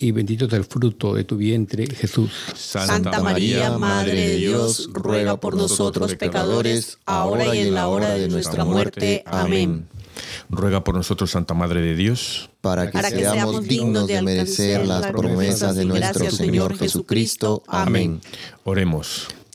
y bendito es el fruto de tu vientre, Jesús. Santa María, Madre de Dios, ruega por nosotros pecadores, ahora y en la hora de nuestra muerte. Amén. Ruega por nosotros, Santa Madre de Dios. Para que, Para que seamos seamos dignos de merecer las promesas de nuestro Señor Jesucristo. Amén. Oremos.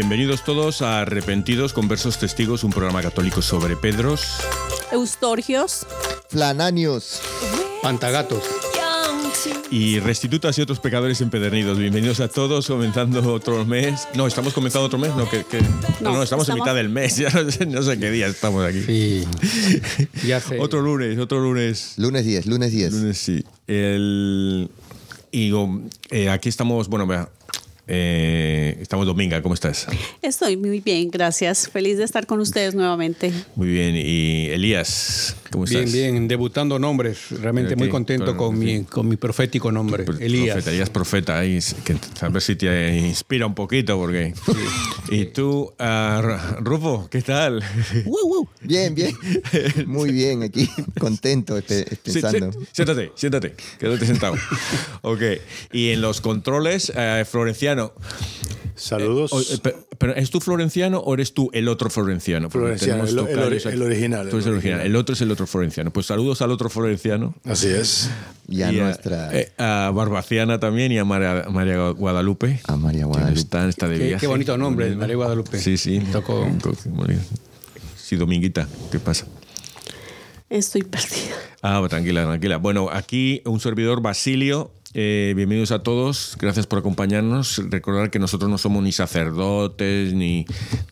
Bienvenidos todos a Arrepentidos, Conversos Testigos, un programa católico sobre Pedros. Eustorgios. Flananios. Pantagatos. y restitutas y otros pecadores empedernidos. Bienvenidos a todos, comenzando otro mes. No, estamos comenzando otro mes, no, que, que- no, No, no, estamos, en estamos- mitad del mes, ya no sé, no sé qué día estamos aquí. Sí. Ya sé. Otro lunes, otro lunes. Lunes 10, lunes 10. Lunes sí. El, y um, eh, aquí estamos, bueno, vea, eh, estamos Dominga, ¿cómo estás? Estoy muy bien, gracias. Feliz de estar con ustedes nuevamente. Muy bien. Y Elías, ¿cómo Bien, estás? bien, debutando nombres. Realmente muy contento con, mi, con mi profético nombre, Pro- Elías. Profeta, Elías profeta, ahí, que, a ver si te inspira un poquito, porque... Y tú, Ru- Rufo, ¿qué tal? Bien, bien. Muy bien, aquí contento Sí, sí, pensando. siéntate, siéntate, quédate sentado. ok, y en los controles, eh, Florenciano. Saludos. O- eh, pe- pero, ¿Es tú Florenciano o eres tú el otro Florenciano? Porque Florenciano, tenemos el- el ori- el original, Tú eres el el original. original. El otro es el otro Florenciano. Pues saludos al otro Florenciano. Así es. Y a y nuestra. eh, a Barbaciana también y a María, María Guadalupe. A María Guadalupe. está, está de Qué, viaje. qué bonito nombre, María Guadalupe. Sí, sí. Tocó. Sí, Dominguita, ¿qué pasa? Estoy perdida. Ah, tranquila, tranquila. Bueno, aquí un servidor, Basilio. Eh, bienvenidos a todos, gracias por acompañarnos. Recordar que nosotros no somos ni sacerdotes ni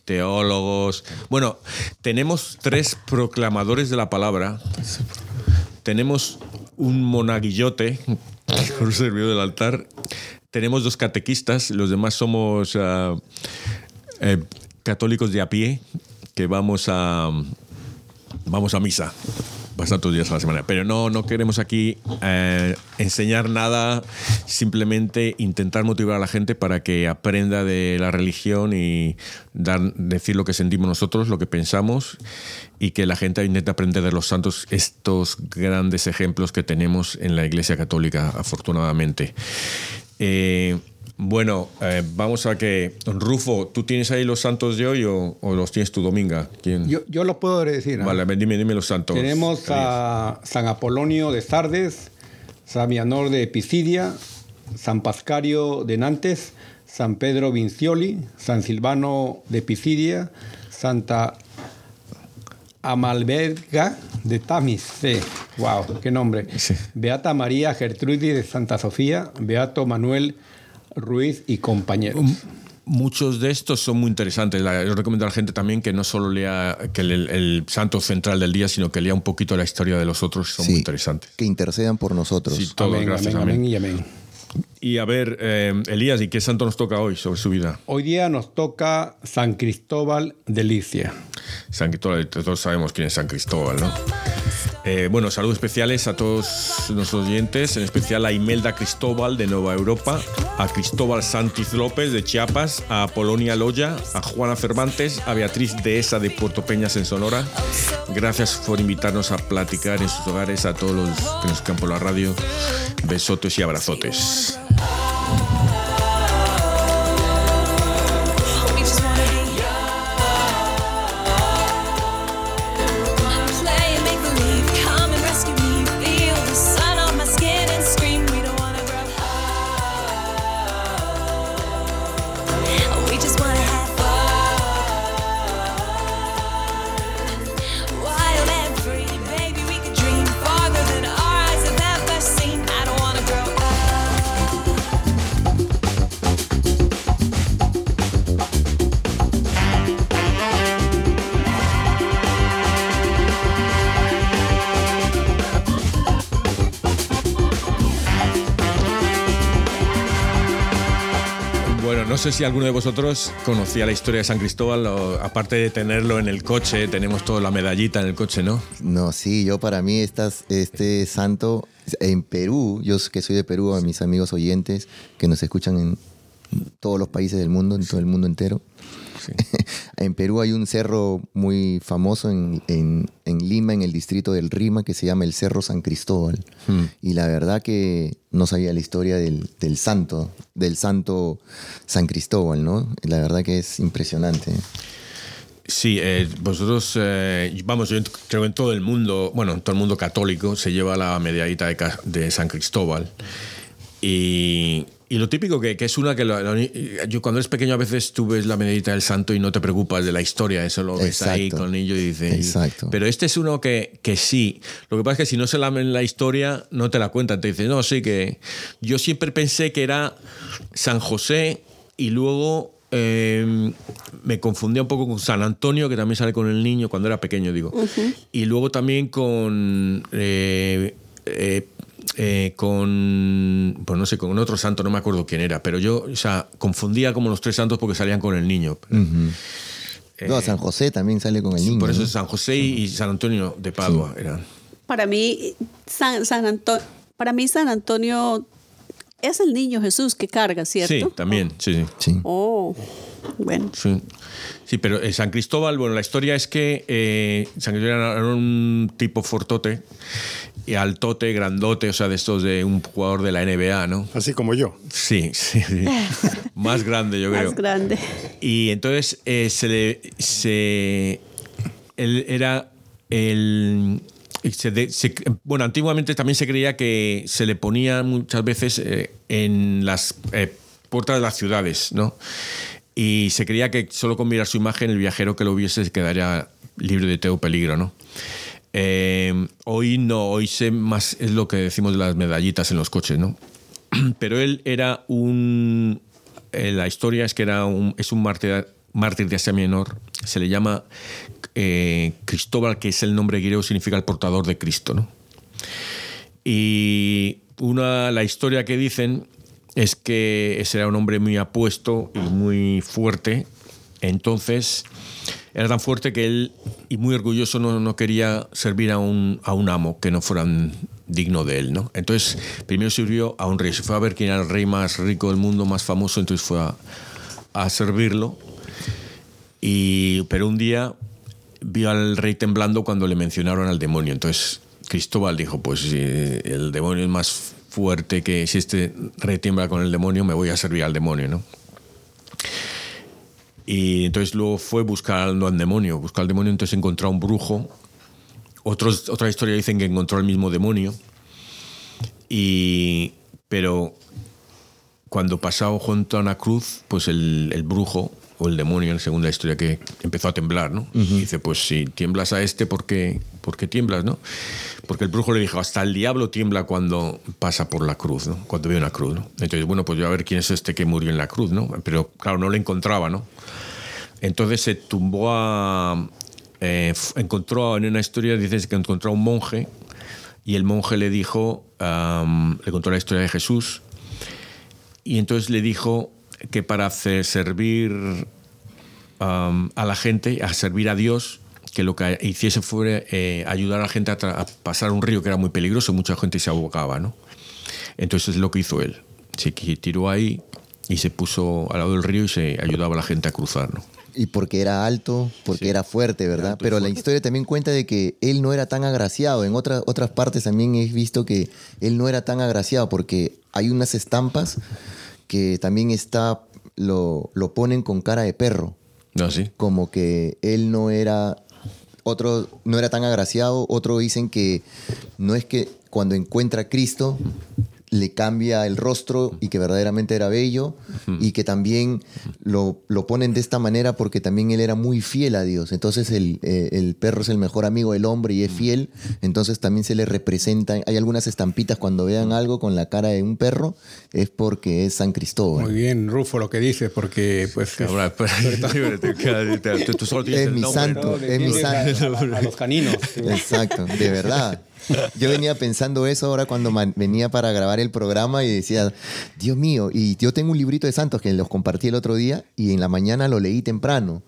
teólogos. Bueno, tenemos tres proclamadores de la palabra. Tenemos un monaguillote, un servidor del altar. Tenemos dos catequistas, los demás somos ah, eh, católicos de a pie, que vamos a, vamos a misa bastantes días a la semana. Pero no, no queremos aquí eh, enseñar nada, simplemente intentar motivar a la gente para que aprenda de la religión y dar, decir lo que sentimos nosotros, lo que pensamos y que la gente intente aprender de los santos estos grandes ejemplos que tenemos en la Iglesia Católica, afortunadamente. Eh, bueno, eh, vamos a que. Rufo, ¿tú tienes ahí los santos de hoy o, o los tienes tú, Dominga? ¿Quién? Yo, yo lo puedo decir. ¿no? Vale, dime, dime los santos. Tenemos a San Apolonio de Sardes, San Vianor de Pisidia, San Pascario de Nantes, San Pedro Vincioli, San Silvano de Pisidia, Santa Amalberga de Tamis. Sí, wow, qué nombre. Sí. Beata María Gertrudis de Santa Sofía, Beato Manuel Ruiz y compañeros. Muchos de estos son muy interesantes. Yo recomiendo a la gente también que no solo lea que el, el santo central del día, sino que lea un poquito la historia de los otros, son Sí, muy interesantes. Que intercedan por nosotros. Sí, todo, amén, gracias, amén, amén. amén y amén. Y a ver, eh, Elías, ¿y qué santo nos toca hoy sobre su vida? Hoy día nos toca San Cristóbal de Licia. San Cristóbal, todos sabemos quién es San Cristóbal, ¿no? Eh, bueno, saludos especiales a todos nuestros oyentes, en especial a Imelda Cristóbal de Nueva Europa, a Cristóbal Santiz López de Chiapas, a Polonia Loya, a Juana Cervantes, a Beatriz Dehesa de Puerto Peñas en Sonora. Gracias por invitarnos a platicar en sus hogares, a todos los que nos por la radio. Besotes y abrazotes. Sé si alguno de vosotros conocía la historia de San Cristóbal, o, aparte de tenerlo en el coche, tenemos toda la medallita en el coche, ¿no? No, sí, yo para mí estas, este santo en Perú, yo que soy de Perú, a mis amigos oyentes que nos escuchan en todos los países del mundo, en todo el mundo entero. en Perú hay un cerro muy famoso en, en- en Lima, en el distrito del Rima, que se llama el Cerro San Cristóbal. Y la verdad que no sabía la historia del, del santo, del santo San Cristóbal, ¿no? La verdad que es impresionante. Sí, eh, vosotros, eh, vamos, yo creo que en todo el mundo, bueno, en todo el mundo católico se lleva la medallita de, de San Cristóbal. Y, y lo típico que, que es una que lo- lo- yo cuando eres pequeño a veces tú ves la medallita del santo y no te preocupas de la historia, eso lo ves ahí con el niño y dices... Exacto. Pero este es uno que, que sí. Lo que pasa es que si no se la en la historia, no te la cuentan. Te dicen, no, sí que... Yo siempre pensé que era San José y luego eh, me confundía un poco con San Antonio, que también sale con el niño cuando era pequeño, digo. Y luego también con... eh, eh, eh, con, pues no sé, con otro santo, no me acuerdo quién era, pero yo, o sea, confundía como los tres santos porque salían con el niño. no, San José también sale con el niño. Eh, Por eso ¿no? San José y San Antonio de Padua eran. Para mí, San, San Antonio, para mí San Antonio es el niño Jesús que carga, ¿cierto? Sí, también, sí, sí. Sí. Oh, bueno. Sí, Sí, pero eh, San Cristóbal, bueno, la historia es que eh, San Cristóbal era, era un tipo fortote, y altote, grandote, o sea, de estos de un jugador de la NBA, ¿no? Así como yo. Sí, sí, sí. Más grande, yo creo. Más grande. Y entonces eh, se le. Se, él era el. se de- se- bueno, antiguamente también se creía que se le ponía muchas veces eh, en las eh, puertas de las ciudades, ¿no? Y se creía que solo con mirar su imagen el viajero que lo viese se quedaría libre de todo peligro, ¿no? Eh, hoy no, hoy se más es lo que decimos de las medallitas en los coches, ¿no? Pero él era un. eh, la historia es que era un, es un mártir, mártir de Asia Menor. Se le llama eh, Cristóbal, que es el nombre griego, significa el portador de Cristo. ¿no? Y una, la historia que dicen es que ese era un hombre muy apuesto y muy fuerte. Entonces, era tan fuerte que él, y muy orgulloso, no, no quería servir a un, a un amo que no fuera digno de él. ¿no? Entonces, primero sirvió a un rey. Se fue a ver quién era el rey más rico del mundo, más famoso, entonces fue a, servirlo. Y, pero un día vio al rey temblando cuando le mencionaron al demonio. Entonces Cristóbal dijo, pues si el demonio es más fuerte que si este rey tiembla con el demonio, me voy a servir al demonio, ¿no? Y entonces luego fue buscando al demonio, buscó al demonio, entonces encontró a un brujo. Otros, otra historia dicen que encontró al mismo demonio. Y, pero cuando pasaba junto a una cruz, pues el, el brujo o el demonio, en la historia, que empezó a temblar, ¿no? Y dice, pues si tiemblas a este, ¿por qué, ¿por qué tiemblas, no? Porque el brujo le dijo, hasta el diablo tiembla cuando pasa por la cruz, ¿no? Cuando ve una cruz, ¿no? Entonces, bueno, pues yo a ver quién es este que murió en la cruz, ¿no? Pero claro, no le encontraba, ¿no? Entonces se tumbó a... eh, encontró en una historia, dices que encontró a un monje y el monje le dijo, am, le contó la historia de Jesús y entonces le dijo que para hacer servir um, a la gente, a servir a Dios, que lo que hiciese fuera eh, ayudar a la gente a, pasar un río que era muy peligroso, mucha gente se ahogaba, ¿no? Entonces es lo que hizo él. Se tiró ahí y se puso al lado del río y se ayudaba a la gente a cruzar, ¿no? Y porque era alto, porque era fuerte, ¿verdad? Pero la historia también cuenta de que él no era tan agraciado. En otras otras partes también he visto que él no era tan agraciado porque hay unas estampas que también está, lo, lo ponen con cara de perro. ¿No? ¿Sí? Como que él no era, otro no era tan agraciado. Otro dicen que no es que cuando encuentra a Cristo le cambia el rostro y que verdaderamente era bello y que también lo, lo ponen de esta manera porque también él era muy fiel a Dios. Entonces el, eh, el perro es el mejor amigo del hombre y es fiel, entonces también se le representa, hay algunas estampitas cuando vean algo con la cara de un perro, es porque es San Cristóbal. Muy bien, Rufo, lo que dices, porque pues... es- Ahora, mi santo. es mi santo. a- a los caninos. Exacto, de verdad. Yo venía pensando eso ahora cuando venía para grabar el programa y decía, Dios mío, y yo tengo un librito de santos que los compartí el otro día y en la mañana lo leí temprano.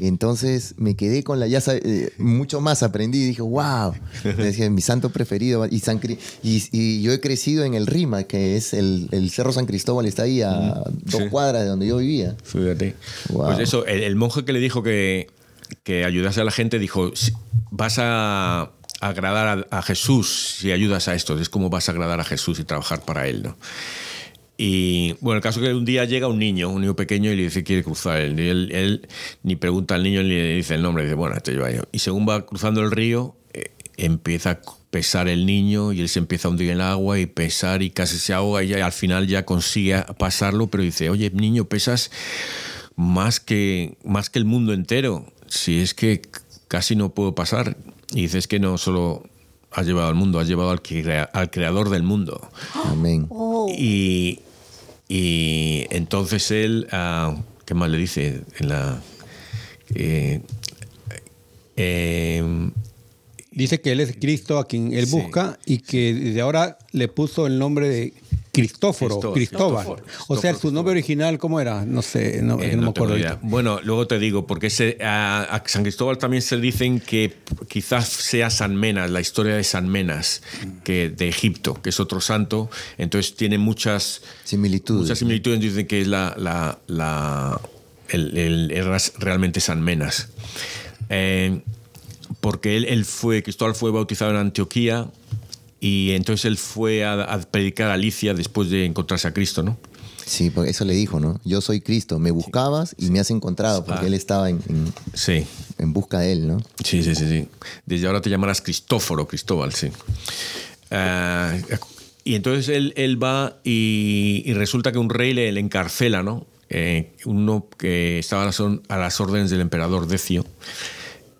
Entonces me quedé con la, ya sabe- eh, mucho más aprendí y dije, wow, decía, mi santo preferido. Y, San Cri- y, y yo he crecido en el Rima, que es el, el Cerro San Cristóbal, está ahí a dos cuadras de donde yo vivía. Fíjate. Wow. Pues eso, el, el monje que le dijo que, que ayudase a la gente dijo, "Si- vas a agradar a, a Jesús si ayudas a esto, es como vas a agradar a Jesús y trabajar para Él, ¿no? Y bueno, el caso es que un día llega un niño, un niño pequeño, y le dice quiere cruzar. Él, él, él ni pregunta al niño ni le dice el nombre, dice, bueno, te lleva yo. Y según va cruzando el río, eh, empieza a pesar el niño y él se empieza a hundir en el agua y pesar y casi se ahoga y ya, al final ya consigue pasarlo, pero dice, oye, niño, pesas más que, más que el mundo entero. Si es que casi no puedo pasar. Y dices que no solo has llevado al mundo, has llevado al, crea- al creador del mundo. Amén. Oh, Y, y entonces él, ah, ¿qué más le dice? En la, eh, eh, Dice que él es Cristo a quien él Sí. busca y que desde ahora le puso el nombre de Cristóforo, Cristóbal. O sea, su nombre original, ¿cómo era? No sé, no, Eh, no me acuerdo ahorita. Bueno, luego te digo, porque ese, a, a San Cristóbal también se dicen que quizás sea San Menas, la historia de San Menas, que de Egipto, que es otro santo. Entonces tiene muchas Similitudes. muchas similitudes. Dicen que es la, la, la- el, el- era realmente San Menas. Eh, porque él, él fue, Cristóbal fue bautizado en Antioquía y entonces él fue a, a predicar a Alicia después de encontrarse a Cristo, ¿no? Sí, porque eso le dijo, ¿no? Yo soy Cristo, me buscabas y me has encontrado, porque Ah. él estaba en, en- Sí. en busca de él, ¿no? Sí, sí, sí, sí. Desde ahora te llamarás Cristóforo, Cristóbal, sí. Ah, y entonces él, él va y, y resulta que un rey le, le encarcela, ¿no? Eh, uno que estaba a las, a las órdenes del emperador Decio.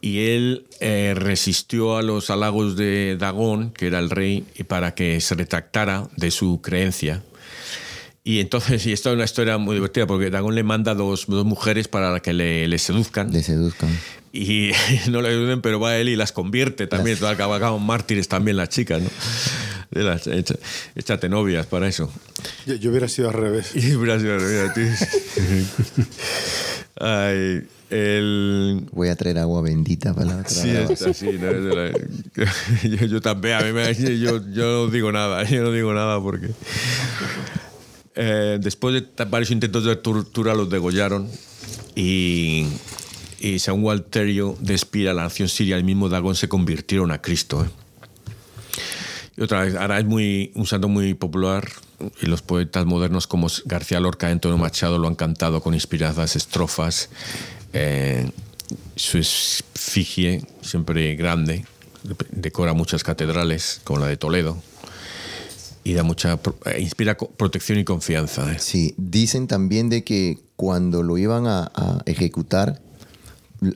Y él eh, resistió a los halagos de Dagón, que era el rey, y para que se retractara de su creencia. Y entonces, y esto es una historia muy divertida, porque Dagón le manda dos, dos mujeres para que le, le seduzcan Le seduzcan. y no le ayuden, pero va él y las convierte también. Las... Acaban mártires también las chicas, ¿no? De las, echa- échate novias para eso. Yo, yo hubiera sido al revés. Y Brasil, mira, tío. Ay, el... Voy a traer agua bendita para la otra Sí, está, sí, no, yo, yo también, a mí me, yo, yo no digo nada, yo no digo nada porque... Eh, después de varios intentos de tortura los degollaron y, y según Walterio de Espira, la nación siria, el mismo Dagón se convirtieron a Cristo. ¿eh? Y otra vez, ahora es muy, un santo muy popular y los poetas modernos como García Lorca y Antonio Machado lo han cantado con inspiradas estrofas. Eh, su efigie, siempre grande, decora muchas catedrales, como la de Toledo, y da mucha, eh, inspira protección y confianza. ¿eh? Sí, dicen también de que cuando lo iban a, a ejecutar,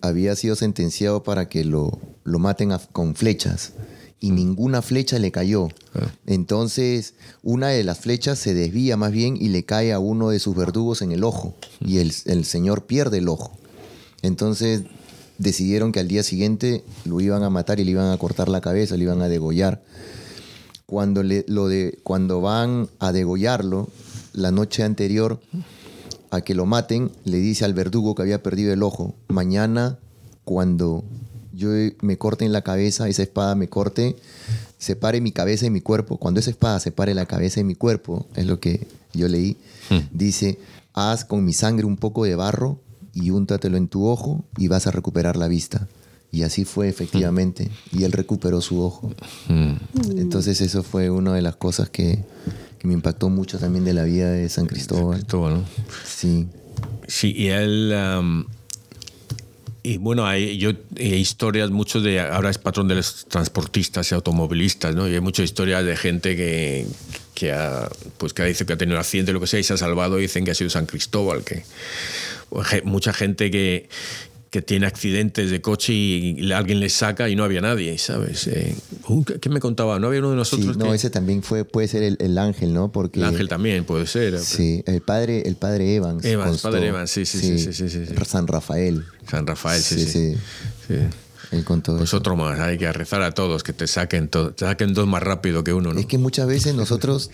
había sido sentenciado para que lo, lo maten a- con flechas y ninguna flecha le cayó. Entonces, una de las flechas se desvía más bien y le cae a uno de sus verdugos en el ojo y el, el señor pierde el ojo. Entonces, decidieron que al día siguiente lo iban a matar y le iban a cortar la cabeza, le iban a degollar. Cuando, le, lo de, cuando van a degollarlo, la noche anterior a que lo maten, le dice al verdugo que había perdido el ojo, mañana cuando yo me corte en la cabeza, esa espada me corte, separe mi cabeza y mi cuerpo, cuando esa espada separe la cabeza y mi cuerpo, es lo que yo leí, dice, haz con mi sangre un poco de barro y úntatelo en tu ojo y vas a recuperar la vista. Y así fue efectivamente, y él recuperó su ojo. Entonces eso fue una de las cosas que, que me impactó mucho también de la vida de San Cristóbal. Cristóbal, ¿no? Sí. Sí, y él. am, y bueno, hay yo, hay historias, muchos de. Ahora es patrón de los transportistas y automovilistas, ¿no? Y hay muchas historias de gente que, que, ha, pues que dice que ha tenido un accidente, lo que sea, y se ha salvado dicen que ha sido San Cristóbal. que ge- Mucha gente que, que tiene accidentes de coche y, alguien les saca y no había nadie, ¿sabes? Eh, uh, ¿qué- ¿Qué me contaba? ¿No había uno de Sí, nosotros? no, que- ese también fue, puede ser el, el ángel, ¿no? Porque el ángel también puede ser. Sí, el padre, el padre Evans. Evans, constó. padre Evans, sí, sí, sí, sí, sí, sí, sí. San Rafael. San Rafael, sí, Sí, sí. Él Pues eso. otro más, hay que rezar a todos, que te saquen, to- te saquen dos más rápido que uno, ¿no? Es que muchas veces nosotros,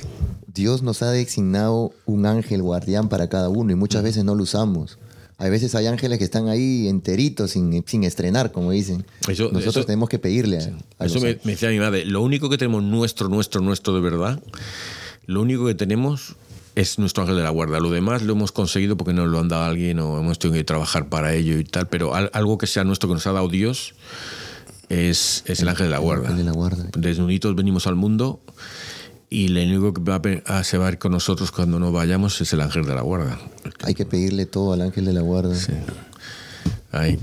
Dios nos ha designado un ángel guardián para cada uno y muchas veces no lo usamos. Hay veces hay ángeles que están ahí enteritos, sin, sin estrenar, como dicen. Eso- Nosotros eso- tenemos que pedirle a, a Eso me decía mi madre, lo único que tenemos nuestro, nuestro, nuestro de verdad, lo único que tenemos es nuestro ángel de la guarda. Lo demás lo hemos conseguido porque nos lo han dado alguien o hemos tenido que trabajar para ello y tal, pero al- algo que sea nuestro que nos ha dado Dios es, es el ángel de la guarda. de la guarda. Desnuditos venimos al mundo y lo único que va a, se va a ir con nosotros cuando no vayamos es el ángel de la guarda. Hay que pedirle todo al ángel de la guarda. Ahí.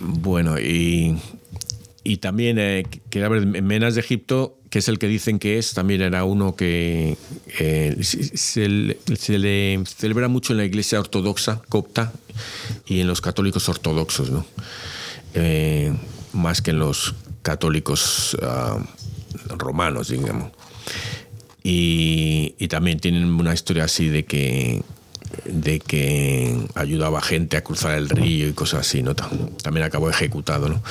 Bueno, y, y también eh, ver, Menas de Egipto, que es el que dicen que es, también era uno que eh, se, le- celebra mucho en la iglesia ortodoxa copta y en los católicos ortodoxos, ¿no? Eh, más que en los católicos ah, romanos, digamos. Y, y también tienen una historia así de que de que ayudaba a gente a cruzar el río y cosas así, ¿no? Tam- También acabó ejecutado, ¿no?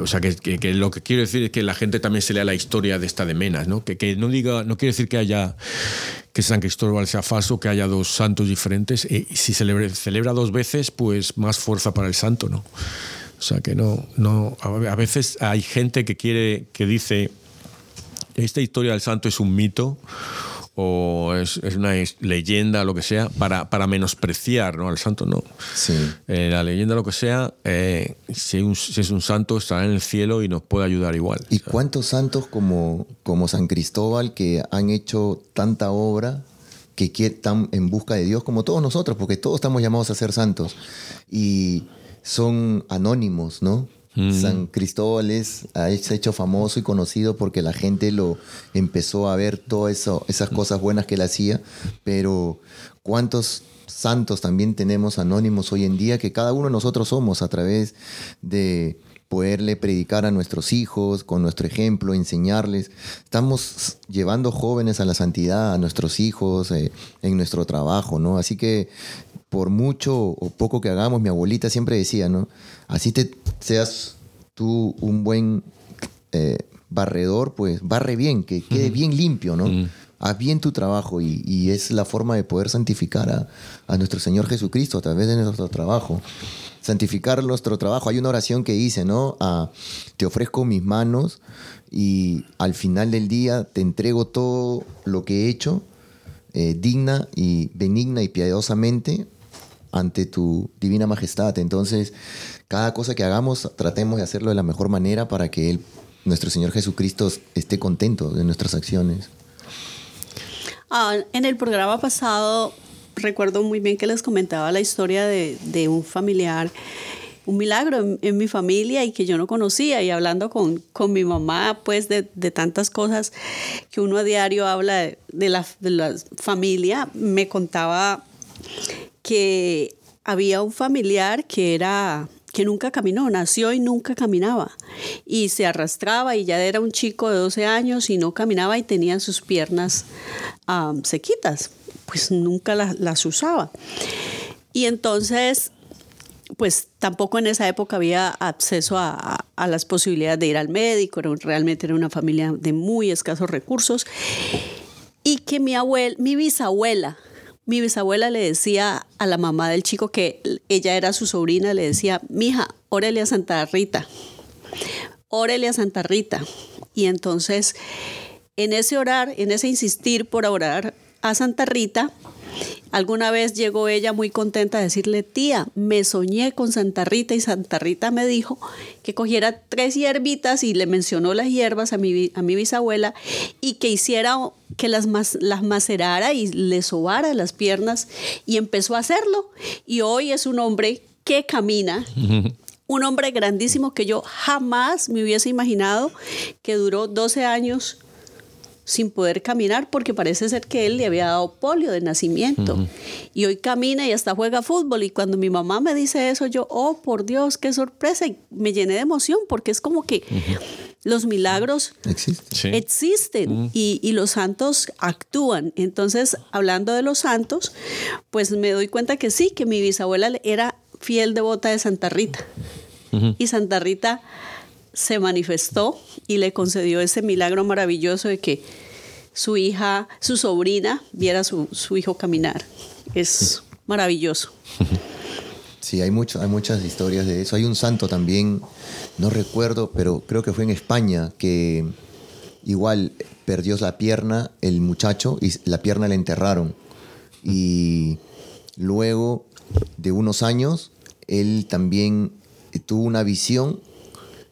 O sea, que, que- que lo que quiero decir es que la gente también se lea la historia de esta de Menas, ¿no? Que, que no diga, no quiere decir que haya que San Cristóbal sea falso, que haya dos santos diferentes. Eh, si celebra, celebra dos veces, pues más fuerza para el santo, ¿no? O sea, que no, no. A veces hay gente que quiere, que dice, esta historia del santo es un mito o es, es una leyenda, lo que sea, para, para menospreciar ¿no? al santo, no. Sí. Eh, la leyenda, lo que sea, eh, si, un- si es un santo, estará en el cielo y nos puede ayudar igual. ¿Y cuántos santos como, como San Cristóbal que han hecho tanta obra que están en busca de Dios como todos nosotros, porque todos estamos llamados a ser santos y son anónimos, ¿no? San Cristóbal es, ha hecho- famoso y conocido porque la gente lo empezó a ver todas eso, esas cosas buenas que él hacía, pero ¿cuántos santos también tenemos anónimos hoy en día que cada uno de nosotros somos a través de poderle predicar a nuestros hijos con nuestro ejemplo, enseñarles. Estamos llevando jóvenes a la santidad, a nuestros hijos, eh, en nuestro trabajo, ¿no? Así que por mucho o poco que hagamos, mi abuelita siempre decía, ¿no? Así te seas tú un buen eh, barredor, pues barre bien, que quede bien limpio, ¿no? Haz bien tu trabajo y, y es la forma de poder santificar a, a nuestro Señor Jesucristo a través de nuestro trabajo. Santificar nuestro trabajo. Hay una oración que dice, ¿no? Ah, te ofrezco mis manos y al final del día te entrego todo lo que he hecho, eh, digna y benigna y piadosamente ante tu divina majestad. Entonces, cada cosa que hagamos, tratemos de hacerlo de la mejor manera para que Él, nuestro Señor Jesucristo esté contento de nuestras acciones. Ah, en el programa pasado recuerdo muy bien que les comentaba la historia de, de un familiar, un milagro en, en mi familia y que yo no conocía y hablando con, con mi mamá pues de, de tantas cosas que uno a diario habla de, de la, de la familia, me contaba que había un familiar que era que nunca caminó, nació y nunca caminaba. Y se arrastraba y ya era un chico de 12 años y no caminaba y tenía sus piernas ah, sequitas, pues nunca las, las usaba. Y entonces, pues tampoco en esa época había acceso a, a- las posibilidades de ir al médico, era realmente era una familia de muy escasos recursos. Y que mi abuela, mi bisabuela, mi bisabuela le decía a la mamá del chico que ella era su sobrina, le decía, mija, órale a Santa Rita, órale a Santa Rita. Y entonces, en ese orar, en ese insistir por orar a Santa Rita, Alguna vez llegó ella muy contenta a decirle, tía, me soñé con Santa Rita y Santa Rita me dijo que cogiera tres hierbitas y le mencionó las hierbas a mi, a mi bisabuela y que hiciera, que las, las macerara y le sobara las piernas y empezó a hacerlo. Y hoy es un hombre que camina. Un hombre grandísimo que yo jamás me hubiese imaginado que duró 12 años sin poder caminar porque parece ser que él le había dado polio de nacimiento. Y hoy camina y hasta juega fútbol. Y cuando mi mamá me dice eso, yo, oh, por Dios, qué sorpresa. Y me llené de emoción porque es como que los milagros. Sí. existen y, y los santos actúan. Entonces, hablando de los santos, pues me doy cuenta que sí, que mi bisabuela era fiel devota de Santa Rita. Y Santa Rita se manifestó y le concedió ese milagro maravilloso de que su hija, su sobrina, viera a su, su hijo caminar. Es maravilloso. Sí, hay, mucho, hay muchas historias de eso. Hay un santo también, no recuerdo, pero creo que fue en España, que igual perdió la pierna el muchacho y la pierna le enterraron. Y luego de unos años, él también tuvo una visión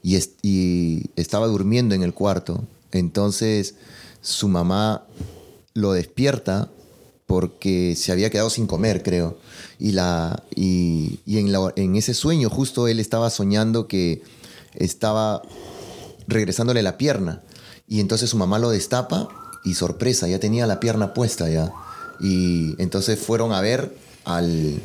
y, est- y estaba durmiendo en el cuarto. Entonces su mamá lo despierta porque se había quedado sin comer, creo. Y, la, y, en ese sueño justo él estaba soñando que estaba regresándole la pierna. Y entonces su mamá lo destapa y sorpresa, ya tenía la pierna puesta ya. Y entonces fueron a ver al...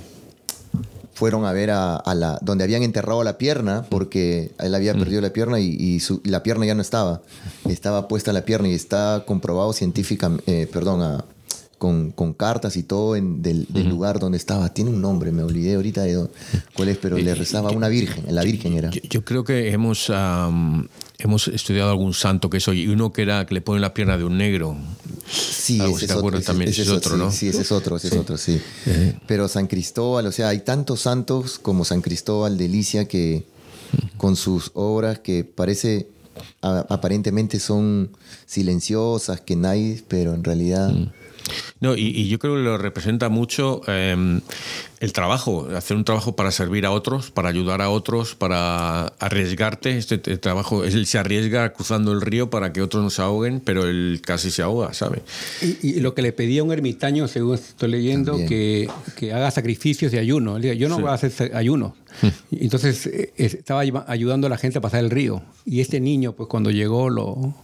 Fueron a ver a, a la donde habían enterrado la pierna porque él había perdido la pierna y, y su- la pierna ya no estaba. Estaba puesta la pierna y está comprobado científicamente, perdón, a- con, con cartas y todo en- del, del lugar donde estaba. Tiene un nombre, me olvidé ahorita de cuál es, pero le rezaba a una virgen, la virgen era. Yo, yo creo que hemos, am, hemos estudiado algún santo que es hoy, y uno que era que le pone la pierna de un negro. Sí, ese es otro, acuerdas ese- también, ese ese es otro, sí, ¿no? Sí, ese es otro, ese es otro, sí. Pero San Cristóbal, o sea, hay tantos santos como San Cristóbal de Licia que con sus obras que parece a- aparentemente son silenciosas, que nadie, pero en realidad No, y, y yo creo que lo representa mucho eh, el trabajo, hacer un trabajo para servir a otros, para ayudar a otros, para arriesgarte. Este t- trabajo, él se arriesga cruzando el río para que otros no se ahoguen, pero él casi se ahoga, ¿sabe? Y, y lo que le pedía a un ermitaño, según estoy leyendo, que, que haga sacrificios de ayuno. Él decía, yo no voy a hacer ayuno. Entonces eh, estaba ayuda- ayudando a la gente a pasar el río. Y este niño, pues cuando llegó, lo,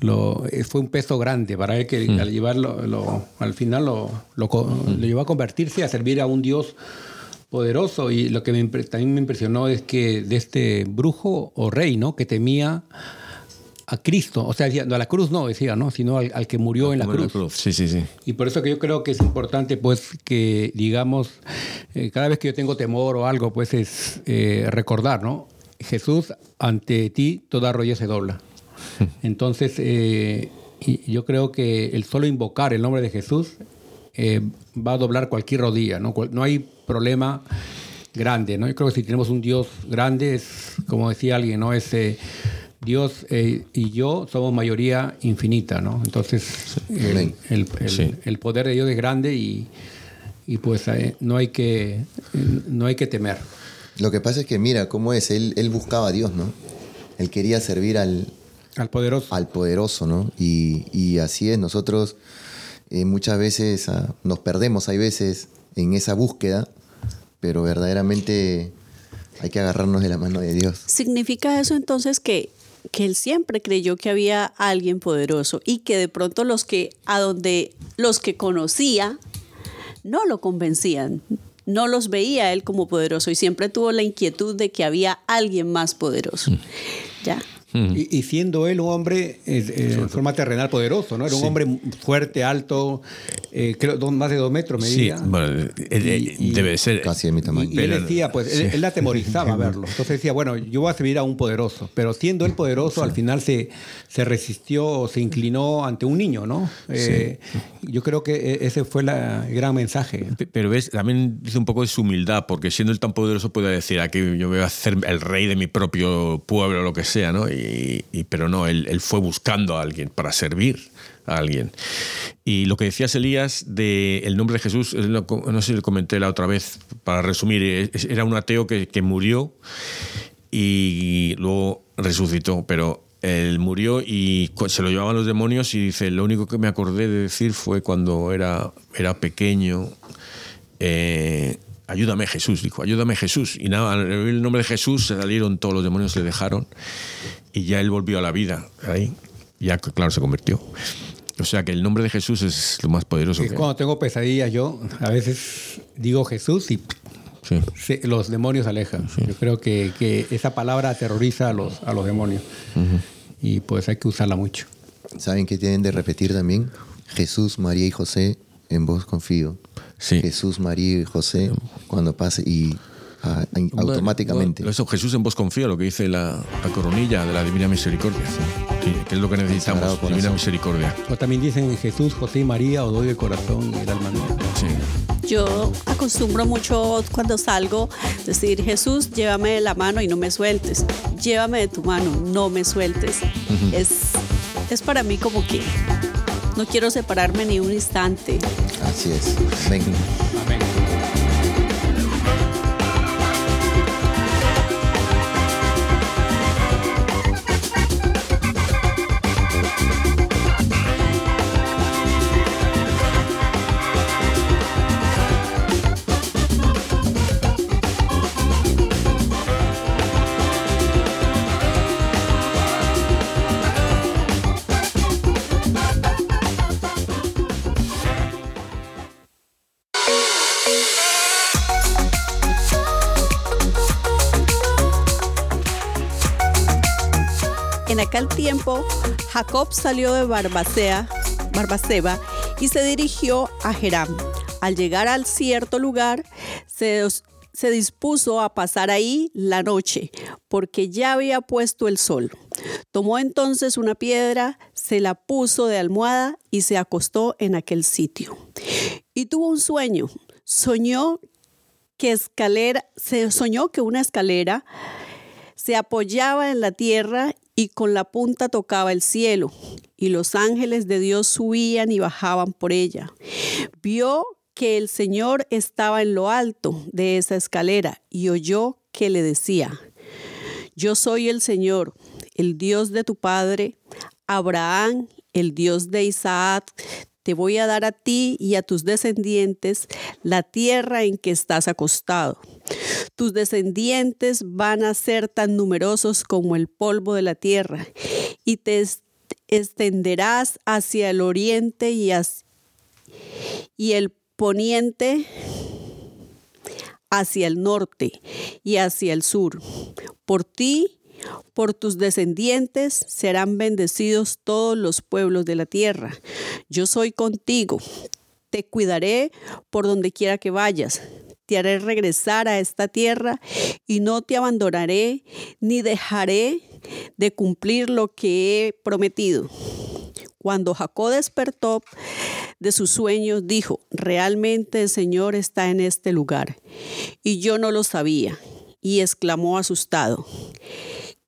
lo- eh, fue un peso grande para él que al llevarlo, lo- al final lo, lo, co- lo llevó a convertirse, a servir a un Dios poderoso. Y lo que me también me impresionó es que de este brujo o rey, ¿no? Que temía a Cristo, o sea, decía, no, a la cruz no decía, ¿no? Sino al, al que murió en la cruz. Sí, sí, sí. Y por eso que yo creo que es importante, pues, que digamos, eh, cada vez que yo tengo temor o algo, pues, es eh, recordar, ¿no? Jesús, ante ti toda rodilla se dobla. Entonces, eh, y yo creo que el solo invocar el nombre de Jesús eh, va a doblar cualquier rodilla, ¿no? No hay problema grande, ¿no? Yo creo que si tenemos un Dios grande, es, como decía alguien, ¿no? Es, eh, Dios eh, y yo somos mayoría infinita, ¿no? Entonces, el, el- el- Sí. el poder de Dios es grande y, y pues eh, no, hay que, no hay que temer. Lo que pasa es que, mira, cómo es, él, él buscaba a Dios, ¿no? Él quería servir al, Al poderoso. al poderoso, ¿no? Y, y así es, nosotros eh, muchas veces ah, nos perdemos, hay veces, en esa búsqueda, pero verdaderamente hay que agarrarnos de la mano de Dios. ¿Significa eso entonces que, que él siempre creyó que había alguien poderoso y que de pronto los que a donde los que conocía no lo convencían, no los veía él como poderoso y siempre tuvo la inquietud de que había alguien más poderoso. ¿Ya? Y, y siendo él un hombre eh, eh, en forma terrenal poderoso, ¿no? Era un hombre fuerte, alto, eh, creo dos, más de dos metros Sí, medía. bueno, eh, eh, Y- y- debe ser. Casi de mi tamaño. Y, y él decía, pues, él, él atemorizaba verlo. Entonces decía, bueno, yo voy a servir a un poderoso. Pero siendo él poderoso, al final se, se resistió o se inclinó ante un niño, ¿no? Eh, Yo creo que ese fue la- el gran mensaje. Pe- Pero ves, también dice un poco de su humildad, porque siendo él tan poderoso puede decir aquí yo voy a hacer el rey de mi propio pueblo, lo que sea, ¿no? Y, y- pero no, él, él fue buscando a alguien para servir a alguien. Y lo que decías, Elías, de el nombre de Jesús, no sé si lo comenté la otra vez, para resumir, es- era un ateo que, que murió y luego resucitó, pero él murió y se lo llevaban los demonios y dice, lo único que me acordé de decir fue cuando era, era pequeño, eh, ayúdame Jesús, dijo, ayúdame Jesús. Y nada, al el nombre de Jesús se salieron todos los demonios, le dejaron y ya él volvió a la vida ahí. Ya, claro, se convirtió. O sea que el nombre de Jesús es lo más poderoso Que que hay. cuando tengo pesadillas yo, a veces digo Jesús y Sí. se- los demonios se alejan. Yo creo que, que esa palabra aterroriza a los, a los demonios. Y pues hay que usarla mucho. ¿Saben qué tienen de repetir también? Jesús, María y José, en vos confío. Sí. Jesús, María y José, cuando pase y ah, in- automáticamente. Bueno, eso, Jesús en vos confía, lo que dice la, la coronilla de la Divina Misericordia. Sí, que es lo que necesitamos. Divina Misericordia. O también dicen Jesús, José y María, os doy el corazón y el alma mía. Sí. Yo acostumbro mucho cuando salgo decir, Jesús, llévame de la mano y no me sueltes. Llévame de tu mano, no me sueltes. es, es para mí como que no quiero separarme ni un instante. Así es. Ven. Tiempo, Jacob salió de Barbaseba y se dirigió a Geram. Al llegar al cierto lugar, se, se dispuso a pasar ahí la noche, porque ya había puesto el sol. Tomó entonces una piedra, se la puso de almohada y se acostó en aquel sitio. Y tuvo un sueño. Soñó que escalera, se soñó que una escalera se apoyaba en la tierra y con la punta tocaba el cielo, y los ángeles de Dios subían y bajaban por ella. Vio que el Señor estaba en lo alto de esa escalera y oyó que le decía, yo soy el Señor, el Dios de tu Padre, Abraham, el Dios de Isaac, te voy a dar a ti y a tus descendientes la tierra en que estás acostado. Tus descendientes van a ser tan numerosos como el polvo de la tierra, y te extenderás hacia el oriente y, hacia- y el poniente hacia el norte y hacia el sur. Por ti, por tus descendientes, serán bendecidos todos los pueblos de la tierra. Yo soy contigo, te cuidaré por donde quiera que vayas. Te haré regresar a esta tierra y no te abandonaré ni dejaré de cumplir lo que he prometido. Cuando Jacob despertó de sus sueños, dijo, realmente el Señor está en este lugar. Y yo no lo sabía. Y exclamó asustado,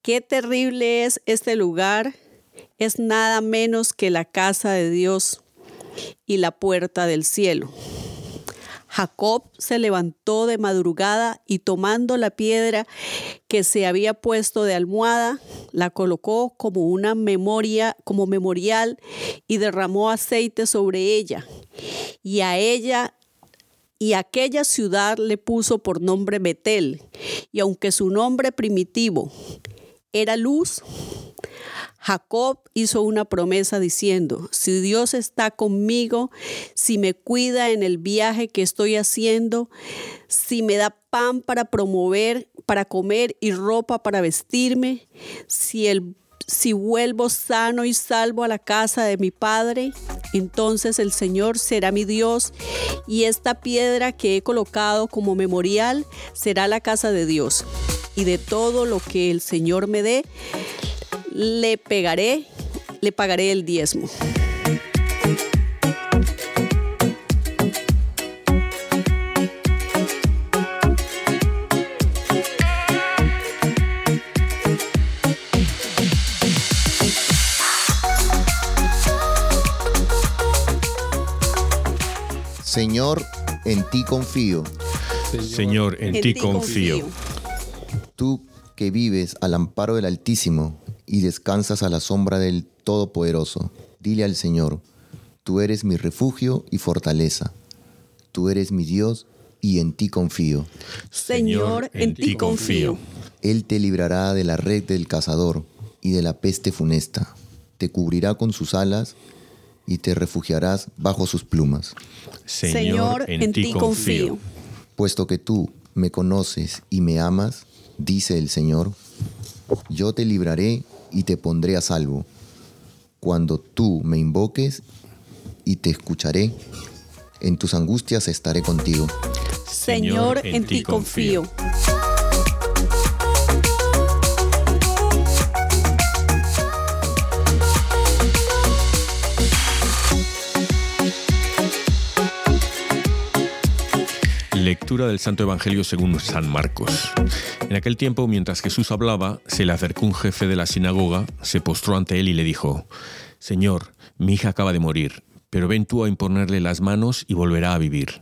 qué terrible es este lugar. Es nada menos que la casa de Dios y la puerta del cielo. Jacob se levantó de madrugada y tomando la piedra que se había puesto de almohada, la colocó como una memoria, como memorial y derramó aceite sobre ella. Y a ella y aquella ciudad le puso por nombre Betel. Y aunque su nombre primitivo era luz, Jacob hizo una promesa diciendo, si Dios está conmigo, si me cuida en el viaje que estoy haciendo, si me da pan para promover, para comer y ropa para vestirme, si, el, si vuelvo sano y salvo a la casa de mi padre, Entonces el Señor será mi Dios y esta piedra que he colocado como memorial será la casa de Dios. Y de todo lo que el Señor me dé, le pegaré, le pagaré el diezmo. Señor, en ti confío. Señor, en, ti confío. Tú que vives al amparo del Altísimo y descansas a la sombra del Todopoderoso, dile al Señor, tú eres mi refugio y fortaleza. Tú eres mi Dios y en ti confío. Señor, en ti confío. Él te librará de la red del cazador y de la peste funesta. Te cubrirá con sus alas y te refugiarás bajo sus plumas. Señor, en ti confío. Puesto que tú me conoces y me amas, dice el Señor, yo te libraré y te pondré a salvo. Cuando tú me invoques y te escucharé, en tus angustias estaré contigo. Señor, en ti confío. Lectura del Santo Evangelio según San Marcos. En aquel tiempo, mientras Jesús hablaba, se le acercó un jefe de la sinagoga, se postró ante él y le dijo, Señor, mi hija acaba de morir, pero ven tú a imponerle las manos y volverá a vivir.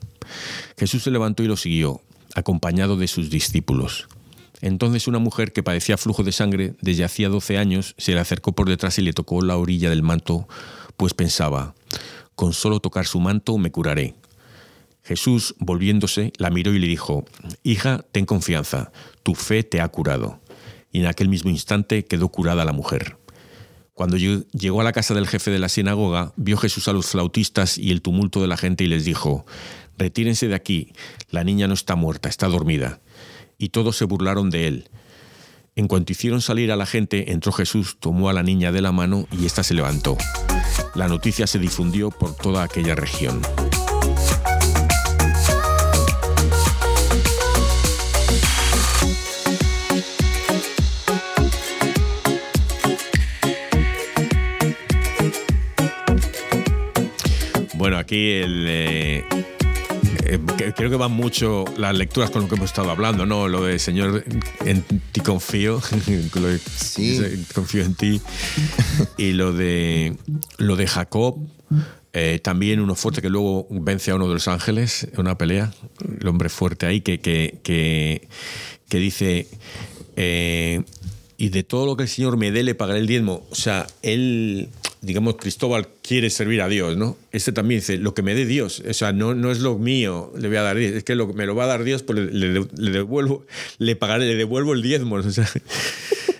Jesús se levantó y lo siguió, acompañado de sus discípulos. Entonces una mujer que padecía flujo de sangre desde hacía doce años se le acercó por detrás y le tocó la orilla del manto, pues pensaba, con solo tocar su manto me curaré. Jesús, volviéndose, la miró y le dijo, Hija, ten confianza, tu fe te ha curado. Y en aquel mismo instante quedó curada la mujer. Cuando lle- llegó a la casa del jefe de la sinagoga, vio Jesús a los flautistas y el tumulto de la gente y les dijo, Retírense de aquí, la niña no está muerta, está dormida. Y todos se burlaron de él. En cuanto hicieron salir a la gente, entró Jesús, tomó a la niña de la mano y ésta se levantó. La noticia se difundió por toda aquella región. Bueno, aquí el, eh, eh, creo que van mucho las lecturas con lo que hemos estado hablando, ¿no? Lo de Señor, en ti confío, Sí. confío en ti, y lo de lo de Jacob, eh, también uno fuerte que luego vence a uno de los ángeles en una pelea, el hombre fuerte ahí que, que, que, que dice, eh, y de todo lo que el Señor me dé le pagaré el diezmo. O sea, él, digamos, Cristóbal quiere servir a Dios, ¿no? Este también dice, lo que me dé Dios, o sea, no, no es lo mío, le voy a dar, es que lo me lo va a dar Dios, pues le, le- le devuelvo, le pagaré, le devuelvo el diezmo. O sea,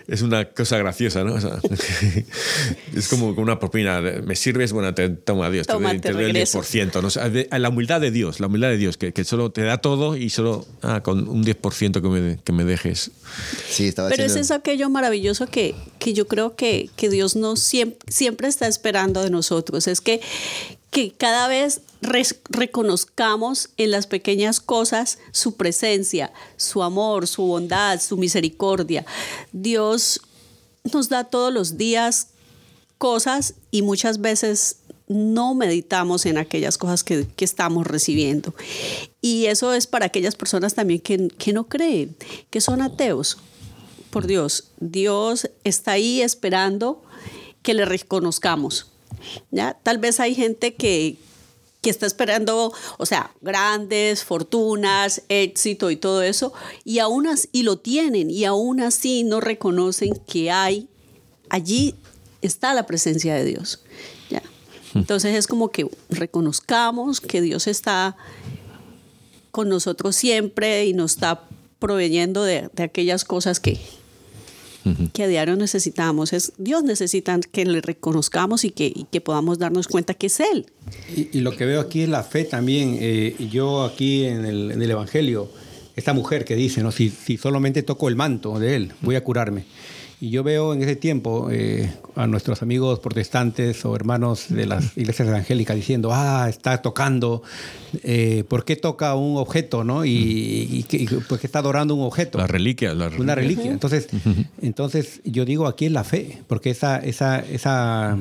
es una cosa graciosa, ¿no? O sea, es como una propina. de, Me sirves, bueno, te toma Dios, Toma, te, doy- te doy el regreso. 10%. ¿no? O sea, de- la humildad de Dios, la humildad de Dios, que, que solo te da todo y solo ah, con un 10% que me, que me dejes. Sí, estaba Pero es haciendo- eso aquello maravilloso que, que yo creo que, que Dios nos siempre, siempre está esperando de nosotros. Es que, que cada vez reconozcamos en las pequeñas cosas su presencia, su amor, su bondad, su misericordia. Dios nos da todos los días cosas y muchas veces no meditamos en aquellas cosas que, que estamos recibiendo. Y eso es para aquellas personas también que, que no creen, que son ateos. Por Dios, Dios está ahí esperando que le reconozcamos. ¿Ya? Tal vez hay gente que, que está esperando, o sea, grandes fortunas, éxito y todo eso, y aún así, y lo tienen, y aún así no reconocen que hay, allí está la presencia de Dios. ¿ya? Entonces es como que reconozcamos que Dios está con nosotros siempre y nos está proveyendo de, de aquellas cosas que, que a diario necesitamos. Es, Dios necesita que le reconozcamos y que, y que podamos darnos cuenta que es Él. Y, y lo que veo aquí es la fe también. Eh, yo aquí en el, en el Evangelio, esta mujer que dice, ¿no? si, si solamente toco el manto de él, voy a curarme. Y yo veo en ese tiempo eh, a nuestros amigos protestantes o hermanos de las iglesias evangélicas diciendo, ah, está tocando, eh, ¿por qué toca un objeto? ¿no? Y, y, que- y ¿por qué está adorando un objeto? Las reliquias, las Una reliquias. reliquia. Entonces, entonces yo digo aquí es la fe, porque esa, esa, esa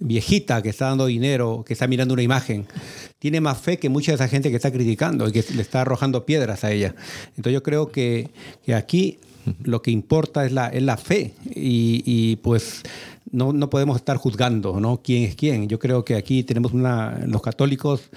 viejita que está dando dinero, que está mirando una imagen, tiene más fe que mucha de esa gente que está criticando y que le está arrojando piedras a ella. Entonces yo creo que, que aquí lo que importa es la, es la fe y, y, pues no, no podemos estar juzgando ¿no? quién es quién. Yo creo que aquí tenemos una, los católicos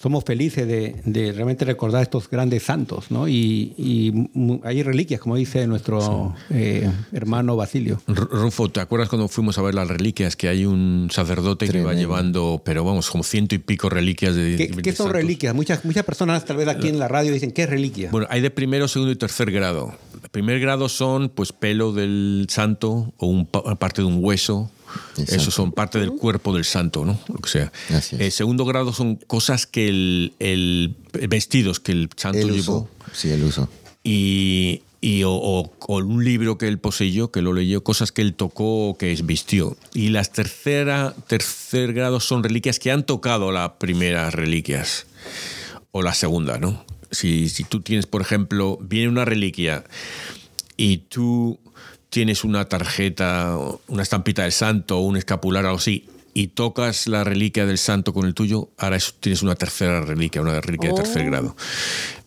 somos felices de, de realmente recordar estos grandes santos, ¿no? Y, y hay reliquias, como dice nuestro eh, hermano Basilio. Rufo, ¿te acuerdas cuando fuimos a ver las reliquias? Que hay un sacerdote que va llevando, pero vamos, como ciento y pico reliquias de. ¿Qué, de qué son santos. reliquias? Muchas, muchas personas tal vez aquí en la radio dicen, ¿qué es reliquia? Bueno, hay de primero, segundo y tercer grado. El primer grado son pues pelo del santo o un, pa- parte de un hueso. Esos son parte del cuerpo del santo, ¿no? Lo que sea. Eh, segundo grado son cosas que el, el- vestidos que el santo El llevó uso. Sí, el uso. y, y o, o- o un libro que él poseyó, que lo leyó, cosas que él tocó o que vistió. Y las tercera, tercer grado son reliquias que han tocado las primeras reliquias o la segunda, ¿no? Si, si tú tienes, por ejemplo, viene una reliquia y tú tienes una tarjeta, una estampita del santo o un escapular o algo así, y tocas la reliquia del santo con el tuyo, ahora es- tienes una tercera reliquia, una reliquia de tercer Oh. grado.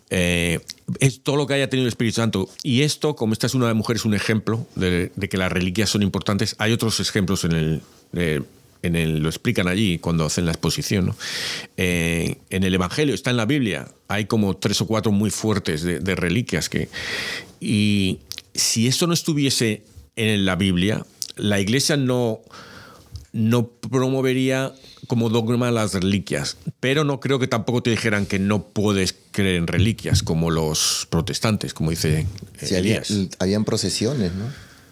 Eh, es todo lo que haya tenido el Espíritu Santo. Y esto, como esta es una mujer, es un ejemplo de, de que las reliquias son importantes. Hay otros ejemplos en el, en el- lo explican allí cuando hacen la exposición. ¿no? Eh, en el Evangelio, está en la Biblia, hay como tres o cuatro muy fuertes de, de reliquias. Que, y si eso no estuviese en la Biblia, la iglesia no, no promovería como dogma las reliquias, pero no creo que tampoco te dijeran que no puedes creer en reliquias, como los protestantes, como dice Sí, había, habían procesiones, ¿no?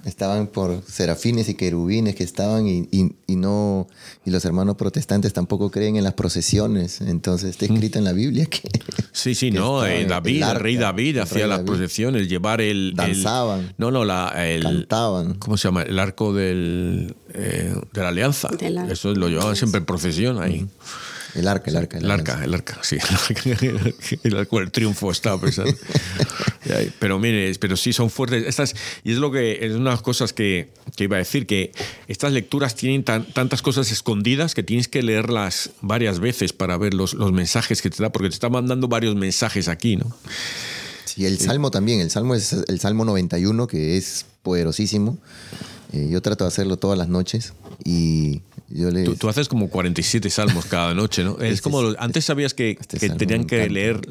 Estaban por serafines y querubines que estaban y, y- y no y los hermanos protestantes tampoco creen en las procesiones. Entonces está escrito en la Biblia que Sí, sí, que no, eh, el David, el, arca, rey David el hacía las procesiones, llevar el... el- Danzaban. no, no, la, el... cantaban. ¿Cómo se llama? El arco del, eh, de la alianza. De la- Eso lo llevaban siempre en procesión ahí. El arca, el arca. El arca, el arca, sí. El arco del triunfo estaba pensando. Pero mire, pero sí son fuertes. Estas, y es lo que es unas cosas que, que iba a decir, que estas lecturas tienen tan- tantas cosas escondidas que tienes que leerlas varias veces para ver los, los mensajes que te da, porque te está mandando varios mensajes aquí, ¿no? Sí, el Salmo también. El Salmo es el Salmo 91, que es poderosísimo. Eh, yo trato de hacerlo todas las noches y yo le... Tú, tú haces como 47 salmos cada noche, ¿no? Es Este como, antes sabías que, este que tenían que encanta. leer,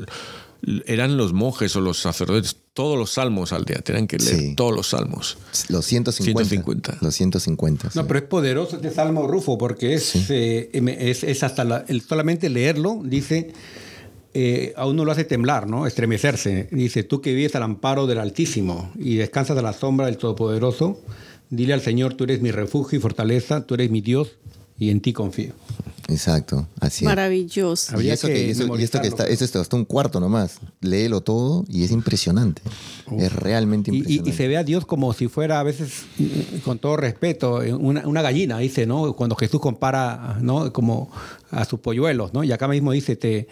eran los monjes o los sacerdotes, todos los salmos al día, tenían que leer Sí. todos los salmos. Los 150. 150. Los 150. sí. No, pero es poderoso este salmo Rufo porque es, eh, es, es hasta la- el- solamente leerlo, dice, eh, a uno lo hace temblar, ¿no? Estremecerse. Dice, tú que vives al amparo del Altísimo y descansas a la sombra del Todopoderoso, dile al Señor, tú eres mi refugio y fortaleza, tú eres mi Dios y en ti confío. Exacto, así es. Maravilloso. Y Habría eso, que que, eso- y esto que está, eso está hasta un cuarto nomás. Léelo todo y es impresionante. Es realmente Y, y- impresionante. y se ve a Dios como si fuera a veces, con todo respeto, eh, una, una gallina, dice, ¿no? Cuando Jesús compara, ¿no? Como a sus polluelos, ¿no? Y acá mismo dice, te,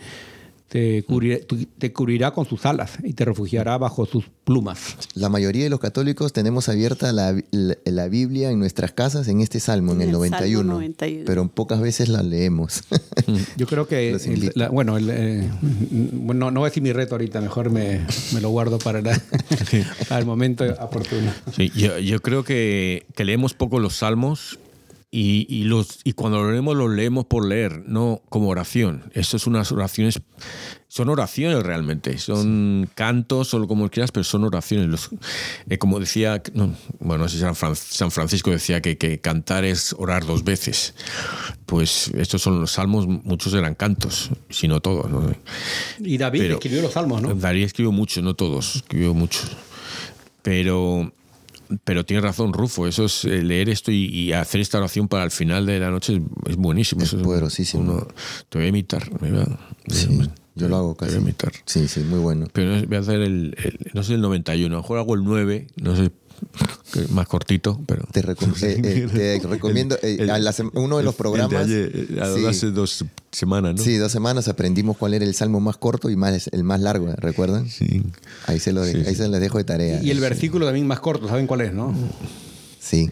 te, cubrirá, te cubrirá con sus alas y te refugiará bajo sus plumas. La mayoría de los católicos tenemos abierta la, la- la Biblia en nuestras casas en este salmo, en En el el Salmo 91, 91. Pero pocas veces la leemos. Yo creo que, el- la- bueno, el, eh, bueno, no voy a decir mi reto ahorita, mejor me, me lo guardo para el, para el momento oportuno. Sí, yo, yo creo que, que leemos poco los salmos y, y los, y cuando lo leemos, los leemos por leer, no como oración. Esto es unas oraciones, son oraciones realmente, son cantos o como quieras, pero son oraciones. Los- eh, como decía, no, bueno, no sé si San, Fran- San Francisco decía que, que cantar es orar dos veces. Pues estos son los salmos, muchos eran cantos, si no todos. ¿no? Y David Pero- escribió los salmos, ¿no? Darío escribió mucho, no todos, escribió muchos. Pero, pero tiene razón Rufo, eso es eh, leer esto y, y hacer esta oración para el final de la noche es, buenísimo. Es poderosísimo. uno- te voy a imitar. Sí, yo lo hago te casi. voy a imitar. Sí, sí, muy bueno. Pero no- voy a hacer el, el- no sé el 91, a lo mejor hago el 9, no sé. Más cortito, pero... Te, recom- eh, eh, te recomiendo, eh, El- a la uno de los programas. ayer, eh, sí, hace dos semanas, ¿no? sí, dos semanas aprendimos cuál era el salmo más corto y más, el más largo, ¿recuerdan? Sí. Ahí se, lo de- Sí, ahí sí. se los dejo de tarea. Y el versículo también más corto, ¿saben cuál es, no? Sí.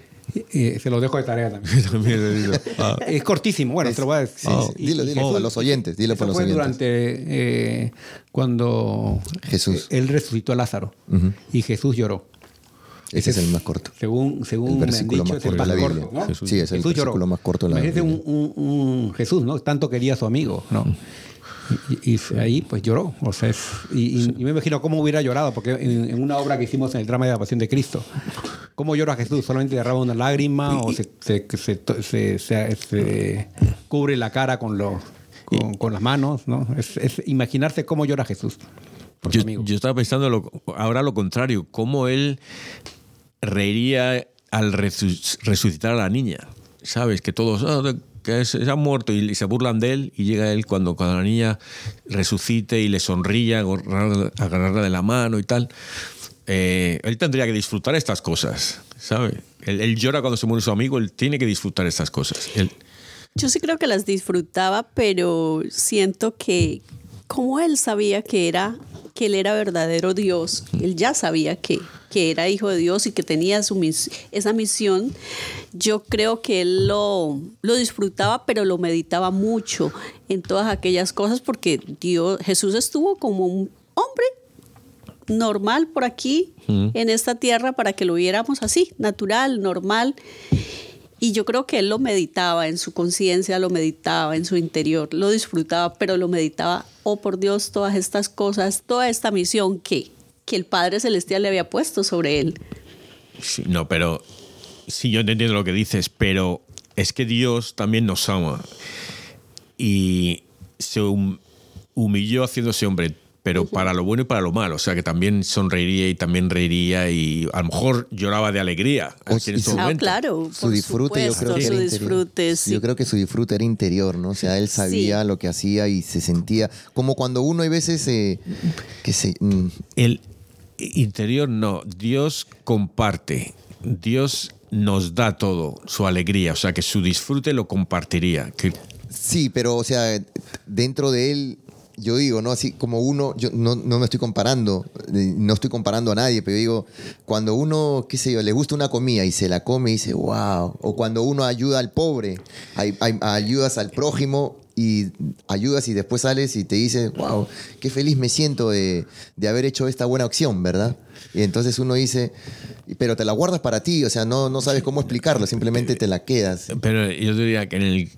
Se lo dejo de tarea también. También le digo, ah, Es cortísimo, bueno, te lo voy a decir. Sí, Oh. sí. Dilo, dilo, Oh. para los oyentes, dilo Eso para los fue oyentes. durante eh, cuando Jesús. él resucitó a Lázaro y Jesús lloró. Ese es el más corto. Según, según El me han versículo dicho, más es el corto de la más Biblia. corto, ¿no? Sí, es el Jesús lloró. versículo más corto de la Imagínate Biblia. un, un- un Jesús, ¿no? Tanto quería a su amigo, ¿no? Y, y ahí pues lloró. O sea, es- y, y- y me imagino cómo hubiera llorado, porque en, en una obra que hicimos en el drama de la Pasión de Cristo, ¿cómo llora Jesús? ¿Solamente derrama una lágrima o se, se- se- se- se- se cubre la cara con, los, con, con las manos? ¿no? Es, es imaginarse cómo llora Jesús. Yo, yo estaba pensando lo- ahora lo contrario, cómo él reiría al resu- resucitar a la niña. ¿Sabes? Que todos ah, que se, se ha muerto y, se burlan de él y llega él cuando, cuando la niña resucite y le sonría, agarrarla, agarrarla de la mano y tal. Eh, él tendría que disfrutar estas cosas, ¿sabes? Él, él llora cuando se muere su amigo, él tiene que disfrutar estas cosas. Yo sí creo que las disfrutaba, pero siento que como él sabía que era que él era verdadero Dios, él ya sabía que, que era hijo de Dios y que tenía su mis- esa misión, yo creo que él lo, lo disfrutaba, pero lo meditaba mucho en todas aquellas cosas porque Dios, Jesús estuvo como un hombre normal por aquí en esta tierra para que lo viéramos así, natural, normal. Y yo creo que él lo meditaba en su conciencia, lo meditaba en su interior, lo disfrutaba, pero lo meditaba, oh por Dios, todas estas cosas, toda esta misión que, que el Padre Celestial le había puesto sobre él. No, pero sí, yo entiendo lo que dices, pero es que Dios también nos ama y se hum- humilló haciéndose hombre, pero para lo bueno y para lo malo, o sea que también sonreiría y también reiría y a lo mejor lloraba de alegría Pues, en ese su- Ah, claro, Su disfrute, yo creo supuesto, que su era interior. disfrute, sí. Yo creo que su disfrute era interior, ¿no? O sea, él sabía Sí. lo que hacía y se sentía como cuando uno hay veces eh, que se mm, El interior no, Dios comparte, Dios nos da todo, su alegría, o sea que su disfrute lo compartiría. Que, Sí, pero o sea, dentro de él, yo digo, ¿no? Así como uno, yo no, no me estoy comparando, eh, no estoy comparando a nadie, pero digo, cuando uno, qué sé yo, le gusta una comida y se la come y dice, wow, o cuando uno ayuda al pobre, ay- ay- ayudas al prójimo y ayudas y después sales y te dices, wow, qué feliz me siento de, de haber hecho esta buena acción, ¿verdad? Y entonces uno dice, pero te la guardas para ti, o sea, no, no sabes cómo explicarlo, simplemente te la quedas. Pero yo diría que en el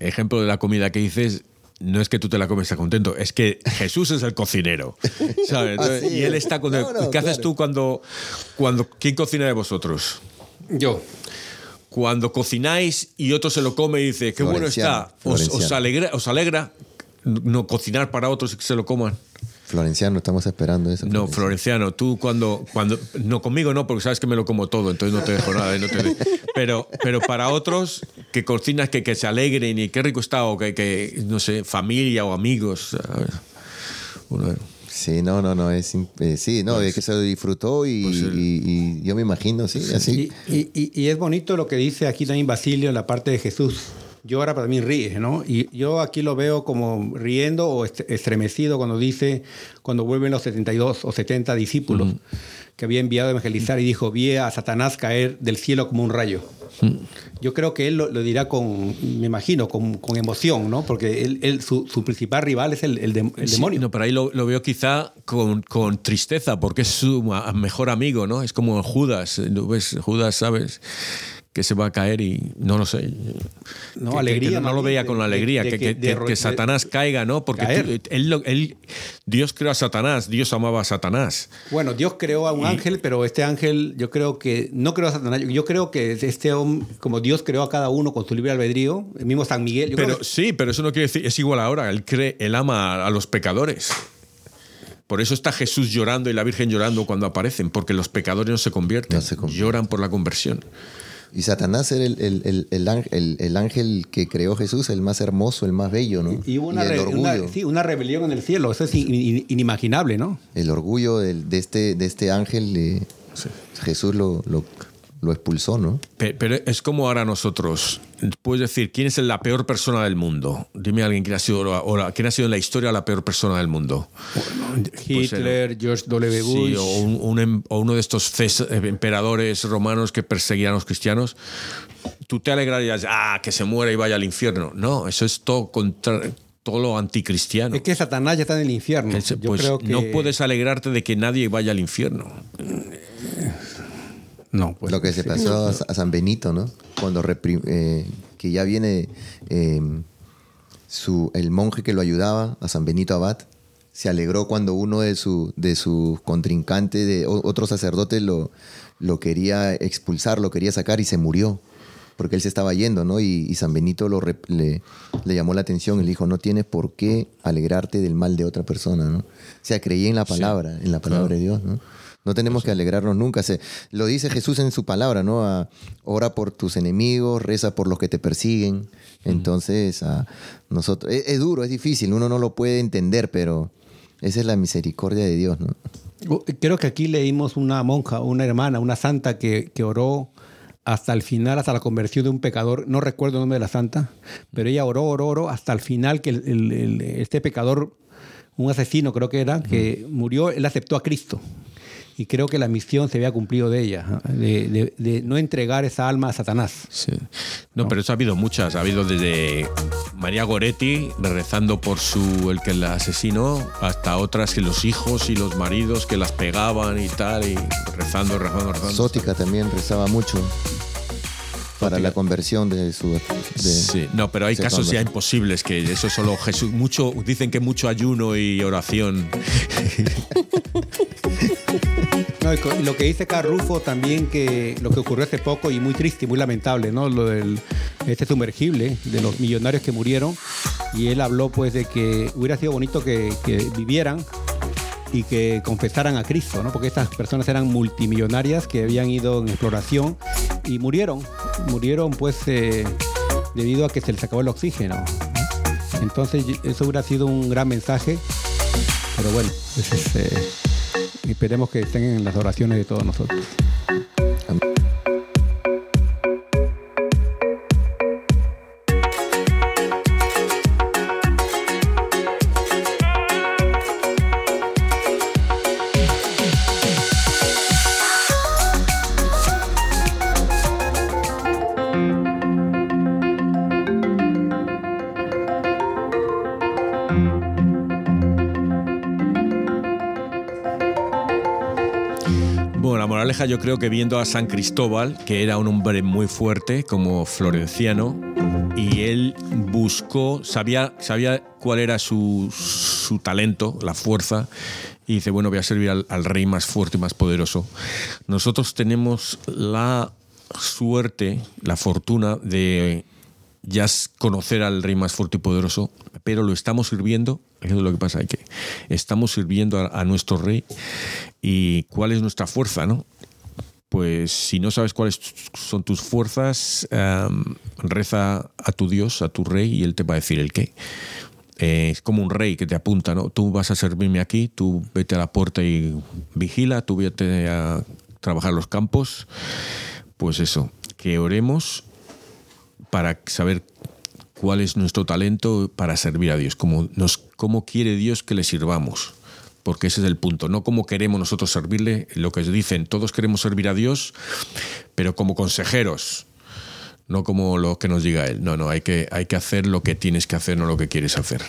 ejemplo de la comida que dices, no es que tú te la comes y estás contento, es que Jesús es el cocinero. ¿sabes? Así y él es. está contento. No, no, ¿Qué haces claro. tú cuando, cuando. ¿Quién cocina de vosotros? Yo. Cuando cocináis y otro se lo come y dice, qué bueno Florenciano, está, os, os alegra, os alegra no cocinar para otros y que se lo coman. Florenciano, estamos esperando eso. No, Florenciano, tú cuando, cuando. No, conmigo no, porque sabes que me lo como todo, entonces no te dejo nada. no te- pero, pero para otros que cocinas que, que se alegren y qué rico está, o que, que, no sé, familia o amigos. ¿sabes? Uno- Sí, no, no, no, es, eh, sí, no, es que se lo disfró y, Pues el- y- y yo me imagino, sí, así. Y, y- y- y es bonito lo que dice aquí también Basilio en la parte de Jesús. Llora, pero también ríe, ¿no? Y yo aquí lo veo como riendo o est- estremecido cuando dice, cuando vuelven los 72 o 70 discípulos que había enviado a evangelizar y dijo, vi a Satanás caer del cielo como un rayo. Yo creo que él lo, lo dirá con, me imagino, con, con emoción, ¿no? Porque él, él- su, su principal rival es el, el dem- el Sí, demonio. no, pero ahí lo, lo veo quizá con, con tristeza, porque es su mejor amigo, ¿no? Es como Judas. ¿no ves? Judas, ¿sabes? Que se va a caer y no lo sé. No, Que- alegría, que no lo veía de- con la alegría, de que, que- que- de que- ro- que de- Satanás caiga, ¿no? Porque tú- él, lo- él- Dios creó a Satanás, Dios amaba a Satanás. Bueno, Dios creó a un ángel, pero este ángel, yo creo que no creó a Satanás. Yo- creo que este hombre, como Dios creó a cada uno con su libre albedrío, el mismo San Miguel. yo creo Pero que- sí, pero eso no quiere decir, es igual ahora, él cree, él ama a, a los pecadores. Por eso está Jesús llorando y la Virgen llorando cuando aparecen, porque los pecadores no se convierten, No se convierten. lloran por la conversión. Y Satanás era el, el- el- el ángel, el- el ángel que creó Jesús, el más hermoso, el más bello, ¿no? y hubo una, el re- orgullo, una- sí, una rebelión en el cielo. Eso es in- in- inimaginable, ¿no? el orgullo de, este, de este ángel, eh, Jesús lo, lo, lo expulsó, ¿no? Pe- Pero es como ahora nosotros. Puedes decir, ¿quién es la peor persona del mundo? Dime a alguien quién ha sido, ahora, quién ha sido en la historia la peor persona del mundo. Hitler, George W. Bush. Sí, o, un- un em- o uno de estos eh, emperadores romanos que perseguían a los cristianos. Tú te alegrarías, ah, que se muera y vaya al infierno. No, eso es todo contra todo lo anticristiano. Es que Satanás ya está en el infierno. Es- Yo pues creo que no puedes alegrarte de que nadie vaya al infierno. No, pues, lo que se sí. pasó a, a San Benito, ¿no? Cuando eh, que ya viene eh, su, el monje que lo ayudaba, a San Benito Abad, se alegró cuando uno de su de sus contrincantes, de otro sacerdote, lo, lo quería expulsar, lo quería sacar y se murió. Porque él se estaba yendo, ¿no? Y, y San Benito lo le, le llamó la atención y le dijo, no tienes por qué alegrarte del mal de otra persona, ¿no? O sea, creí en la palabra, en la palabra de Dios, ¿no? No tenemos que alegrarnos nunca. Se, lo dice Jesús en su palabra, ¿no? A- ora por tus enemigos, reza por los que te persiguen. Entonces, a nosotros, es, es duro, es difícil, uno no lo puede entender, pero esa es la misericordia de Dios, ¿no? Creo que aquí leímos una monja, una hermana, una santa que, que oró hasta el final, hasta la conversión de un pecador. No recuerdo el nombre de la santa, pero ella oró, oró, oró hasta el final que el- el- el- este pecador, un asesino creo que era, que murió, él aceptó a Cristo. Y creo que la misión se había cumplido de ella, de, de- de no entregar esa alma a Satanás. Sí. No, pero eso ha habido muchas. Ha habido desde María Goretti rezando por su el que la asesinó, hasta otras que los hijos y los maridos que las pegaban y tal, y rezando, rezando, rezando. Sótica también rezaba mucho para la conversión de su... de- Sí, no, pero hay casos ya imposibles que eso solo Jesús. Mucho, dicen que mucho ayuno y oración. No, y lo que dice Carl Rufo también, que lo que ocurrió hace poco y muy triste y muy lamentable, ¿no? Lo del este sumergible, de los millonarios que murieron. Y él habló pues de que hubiera sido bonito que, que vivieran y que confesaran a Cristo, ¿no? Porque estas personas eran multimillonarias que habían ido en exploración y murieron. Murieron pues eh, debido a que se les acabó el oxígeno. ¿no? Entonces eso hubiera sido un gran mensaje. Pero bueno, pues, este, esperemos que estén en las oraciones de todos nosotros. Yo creo que viendo a San Cristóbal, que era un hombre muy fuerte como florenciano, y él buscó, sabía, sabía cuál era su, su talento, la fuerza, y dice, bueno, voy a servir al, al rey más fuerte y más poderoso. Nosotros tenemos la suerte, la fortuna de ya conocer al rey más fuerte y poderoso, pero lo estamos sirviendo, eso es lo que pasa, que estamos sirviendo a, a nuestro rey y cuál es nuestra fuerza, ¿no? Pues si no sabes cuáles son tus fuerzas, em, reza a tu Dios, a tu rey, y él te va a decir el qué. Eh, es como un rey que te apunta, ¿no? Tú vas a servirme aquí, tú vete a la puerta y vigila, tú vete a trabajar los campos. Pues eso, que oremos para saber cuál es nuestro talento para servir a Dios, nos, cómo quiere Dios que le sirvamos. Porque ese es el punto, no cómo queremos nosotros servirle, lo que dicen, todos queremos servir a Dios, pero como consejeros, no como lo que nos diga Él. No, no, hay que, hay que hacer lo que tienes que hacer, no lo que quieres hacer.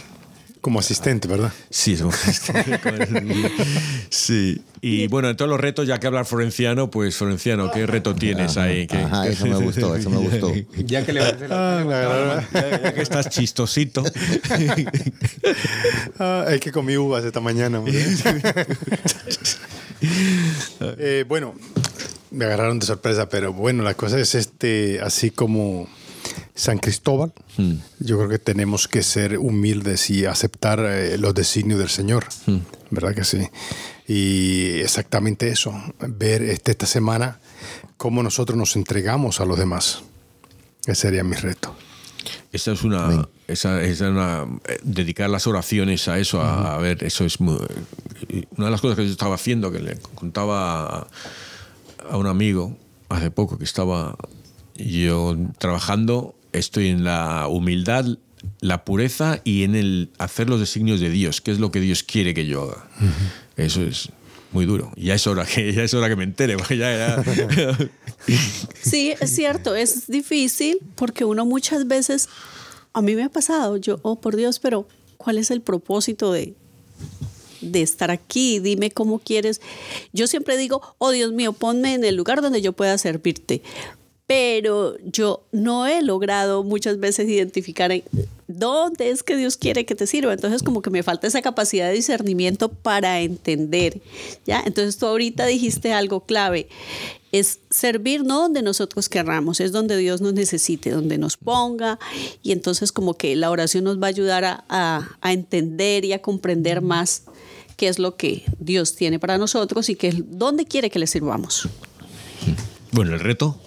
Como asistente, ¿verdad? Sí, es sí. Y bueno, en todos los retos, ya que hablar florenciano, pues florenciano, ¿qué reto tienes ahí? ¿Qué- Ajá, qué- eso me gustó, eso me gustó. Ya que le Ah, la verdad. Ya que estás chistosito. Ah, es que comí uvas esta mañana. hombre. Eh, bueno, me agarraron de sorpresa, pero bueno, la cosa es este, así como San Cristóbal, yo creo que tenemos que ser humildes y aceptar eh, los designios del Señor, ¿verdad que sí? Y exactamente eso, ver este, esta semana cómo nosotros nos entregamos a los demás. Ese sería mi reto. Esa es una, esa, esa es una eh, dedicar las oraciones a eso, a, a ver, eso es muy- una de las cosas que yo estaba haciendo, que le contaba a, a un amigo, hace poco que estaba yo trabajando, estoy en la humildad, la pureza y en el hacer los designios de Dios, que es lo que Dios quiere que yo haga. Eso es muy duro. Y ya es hora que, ya es hora que me entere. ya- ya- Sí, es cierto, es difícil porque uno muchas veces, a mí me ha pasado, yo, oh por Dios, pero ¿cuál es el propósito de, de estar aquí? Dime cómo quieres. Yo siempre digo, oh Dios mío, ponme en el lugar donde yo pueda servirte. Pero yo no he logrado muchas veces identificar en dónde es que Dios quiere que te sirva. Entonces como que me falta esa capacidad de discernimiento para entender. ¿ya? Entonces tú ahorita dijiste algo clave. Es servir no donde nosotros querramos, es donde Dios nos necesite, donde nos ponga. Y entonces como que la oración nos va a ayudar a, a- a entender y a comprender más qué es lo que Dios tiene para nosotros y que, dónde quiere que le sirvamos. bueno, el reto.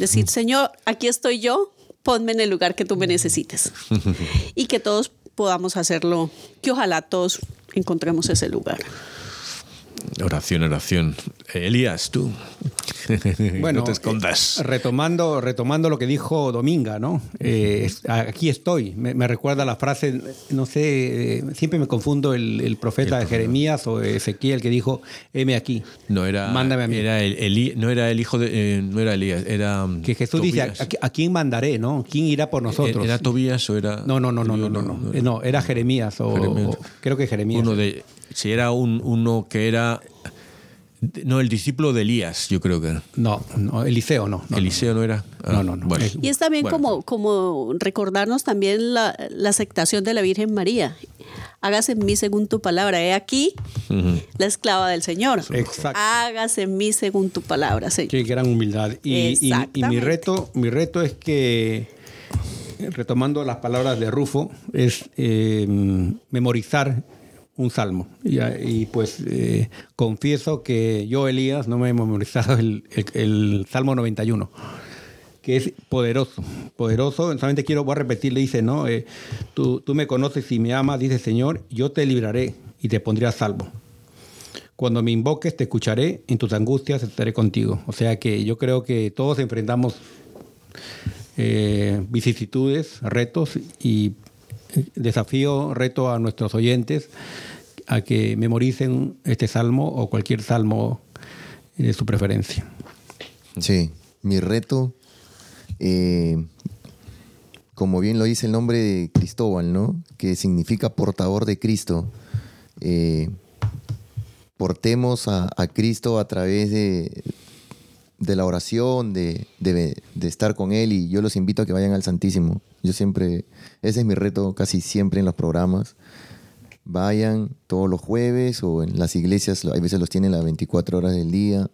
Decir, Señor, aquí estoy yo, ponme en el lugar que tú me necesites. y que todos podamos hacerlo, que ojalá todos encontremos ese lugar. Oración, oración. Elías, tú. Bueno, no te escondas. eh, retomando, retomando lo que dijo Dominga, ¿no? Eh, aquí estoy. Me, me recuerda la frase, no sé, eh, siempre me confundo el, el profeta de Jeremías o Ezequiel que dijo, heme aquí. No era, Mándame a mí. era el, Elí- no era el hijo de, eh, no era Elías, era mm, Que Jesús dice, Tobías. ¿a, a- a quién mandaré, no? ¿Quién irá por nosotros? ¿Era Tobías o era? no, no, no, no, no, no, no. No, era Jeremías o, Jeremías. o- creo que Jeremías. Uno de, si era un, uno que era, no, el discípulo de Elías, yo creo que. No, no, Eliseo no. no, Eliseo no era. Ah, No, no, no. Bueno. Y es también Bueno. como, como recordarnos también la, la aceptación de la Virgen María. Hágase en mí según tu palabra. He aquí la esclava del Señor. Exacto. Hágase en mí según tu palabra, Señor. Qué gran humildad. Y, y- y mi reto, mi reto es que, retomando las palabras de Rufo, es eh, memorizar un salmo. Y, y, pues eh, confieso que yo, Elías, no me he memorizado el, el- el Salmo 91 que es poderoso, poderoso. Solamente quiero, voy a repetir, le dice, ¿no? Eh, tú, tú me conoces y me amas, dice Señor, yo te libraré y te pondré a salvo. Cuando me invoques, te escucharé, en tus angustias estaré contigo. O sea que yo creo que todos enfrentamos eh, vicisitudes, retos y desafío, reto a nuestros oyentes a que memoricen este salmo o cualquier salmo de su preferencia. Sí, mi reto, eh, como bien lo dice el nombre de Cristóbal, ¿no? Que significa portador de Cristo. Eh, portemos a, Cristo a través de, de la oración, de, de- de estar con Él y yo los invito a que vayan al Santísimo. Yo siempre, ese es mi reto casi siempre en los programas. Vayan todos los jueves o en las iglesias, a veces los tienen las 24 horas del día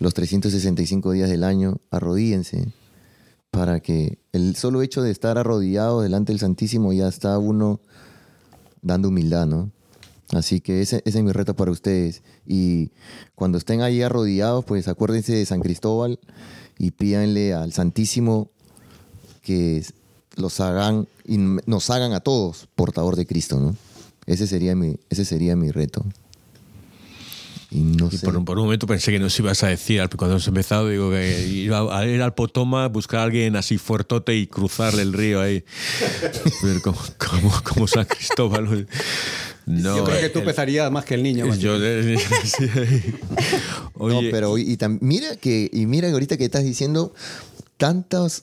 los 365 días del año, arrodíense para que el solo hecho de estar arrodillado delante del Santísimo ya está uno dando humildad, ¿no? Así que ese, ese es mi reto para ustedes. Y cuando estén ahí arrodillados, pues acuérdense de San Cristóbal y pídanle al Santísimo que los hagan y nos hagan a todos portador de Cristo, ¿no? Ese sería mi, ese sería mi reto. Y no Y sé. por, un- por un momento pensé que nos ibas a decir, cuando hemos empezado, digo que ir a, ir al Potoma, buscar a alguien así fuertote y cruzarle el río ahí. Ver como, como, como San Cristóbal. No, Yo creo que tú el- pesarías más que el niño. yo- sí. Oye, no, pero y, y tam- mira que y mira que ahorita que estás diciendo tantas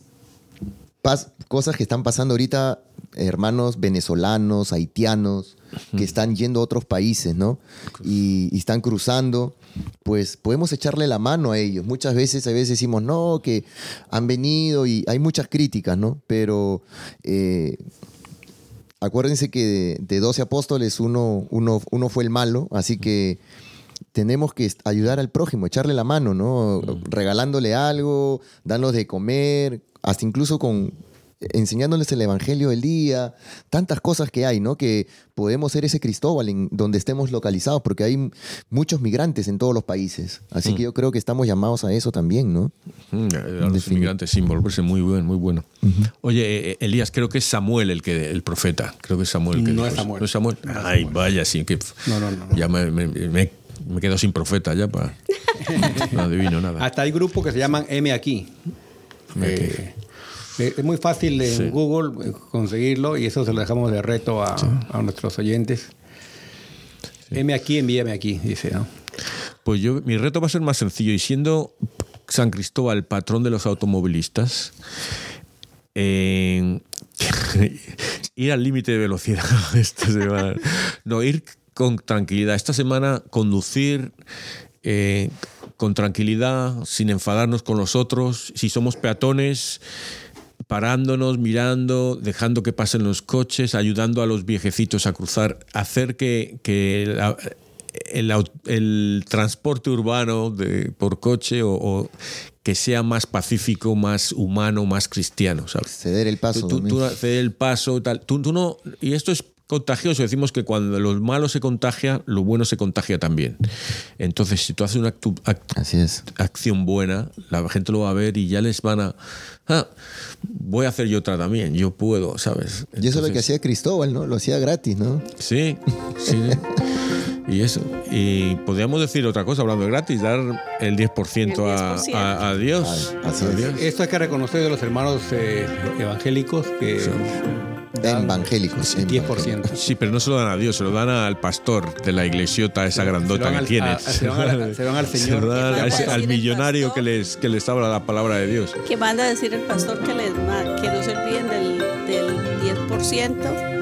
pas- cosas que están pasando ahorita, hermanos venezolanos, haitianos, que están yendo a otros países, ¿no? Y, y están cruzando, pues podemos echarle la mano a ellos. Muchas veces, a veces decimos, no, que han venido y hay muchas críticas, ¿no? Pero eh, acuérdense que de, de 12 apóstoles uno, uno, uno fue el malo, así que tenemos que ayudar al prójimo, echarle la mano, ¿no? Regalándole algo, darnos de comer, hasta incluso con enseñándoles el evangelio del día, tantas cosas que hay, ¿no? Que podemos ser ese Cristóbal en donde estemos localizados, porque hay m- muchos migrantes en todos los países. Así que yo creo que estamos llamados a eso también, ¿no? Mm, a los inmigrantes sin volverse muy bueno, muy bueno. Oye, eh, Elías, creo que es Samuel el que el profeta. Creo que es Samuel el que No dijo es. Samuel. No es Samuel. Ay, vaya, sí que No, no, no, ya me, me- me- me quedo sin profeta ya para. No adivino nada. Hasta hay grupos que se llaman M aquí. Eh, eh, es muy fácil en Sí. Google eh, conseguirlo y eso se lo dejamos de reto a, a nuestros oyentes. M aquí, envíame aquí, dice, ¿no? Pues yo, mi reto va a ser más sencillo y siendo San Cristóbal patrón de los automovilistas, eh, ir al límite de velocidad esta semana. No, ir con tranquilidad. Esta semana conducir eh, con tranquilidad, sin enfadarnos con los otros. Si somos peatones, parándonos, mirando, dejando que pasen los coches, ayudando a los viejecitos a cruzar, hacer que, que la- el, transporte urbano de, por coche o, o que sea más pacífico, más humano, más cristiano, ¿sabes? Ceder el paso. Tú ceder el paso, tal. Tú, tú no, y esto es contagioso. Decimos que cuando lo malo se contagia, lo bueno se contagia también. Entonces, si tú haces una actu- act- Así es. acción buena, la gente lo va a ver y ya les van a. "Ah, voy a hacer yo otra también, yo puedo, ¿sabes? Y eso es lo que hacía Cristóbal, ¿no? Lo hacía gratis, ¿no? Sí, sí. Y eso. Y podríamos decir otra cosa, hablando de gratis, dar el 10%, a, El 10%. a- a Dios. A. Dios. Esto hay que reconocer de los hermanos eh, evangélicos que dan Evangélicos. el 10%. Sí, pero no se lo dan a Dios, se lo dan al pastor de la iglesiota esa grandota van que al- tiene. se van al- se van Se Señor. lo dan ¿Qué a ese- al millonario que les, que les habla la palabra de Dios. Que manda a decir el pastor que, les, que no se olviden del, del 10%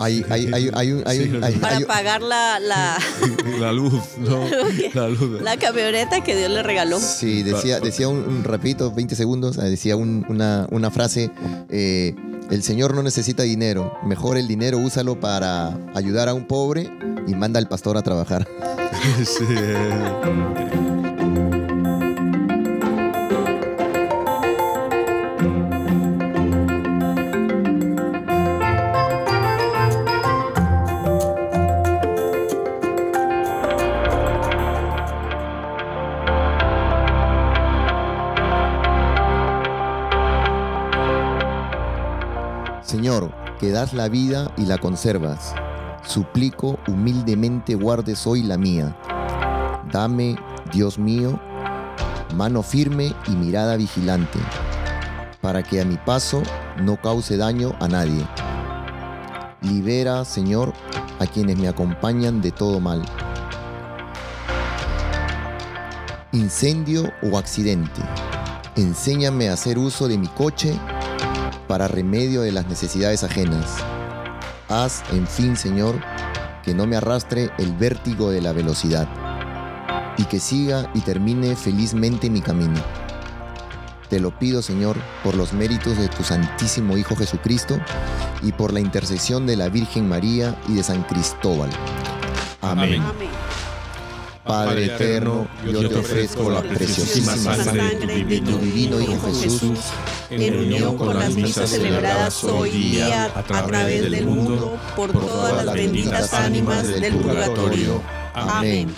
Hay, hay, hay, hay, para pagar la, la, La luz, no, la luz. la camioneta que Dios le regaló. Sí, decía, decía un, un rapidito, 20 segundos, eh, decía un- una, una frase, eh, el Señor no necesita dinero, mejor el dinero úsalo para ayudar a un pobre y manda al pastor a trabajar. Sí. La vida y la conservas, suplico humildemente guardes hoy la mía. Dame, Dios mío, mano firme y mirada vigilante, para que a mi paso no cause daño a nadie. Libera, Señor, a quienes me acompañan de todo mal. Incendio o accidente. Enséñame a hacer uso de mi coche para remedio de las necesidades ajenas. Haz, en fin, Señor, que no me arrastre el vértigo de la velocidad y que siga y termine felizmente mi camino. Te lo pido, Señor, por los méritos de tu Santísimo Hijo Jesucristo y por la intercesión de la Virgen María y de San Cristóbal. Amén. Amén. Padre eterno, yo te ofrezco la preciosísima sangre de tu divino Hijo Jesús en unión con las misas celebradas hoy día a través del mundo por todas las benditas ánimas del purgatorio. Amén.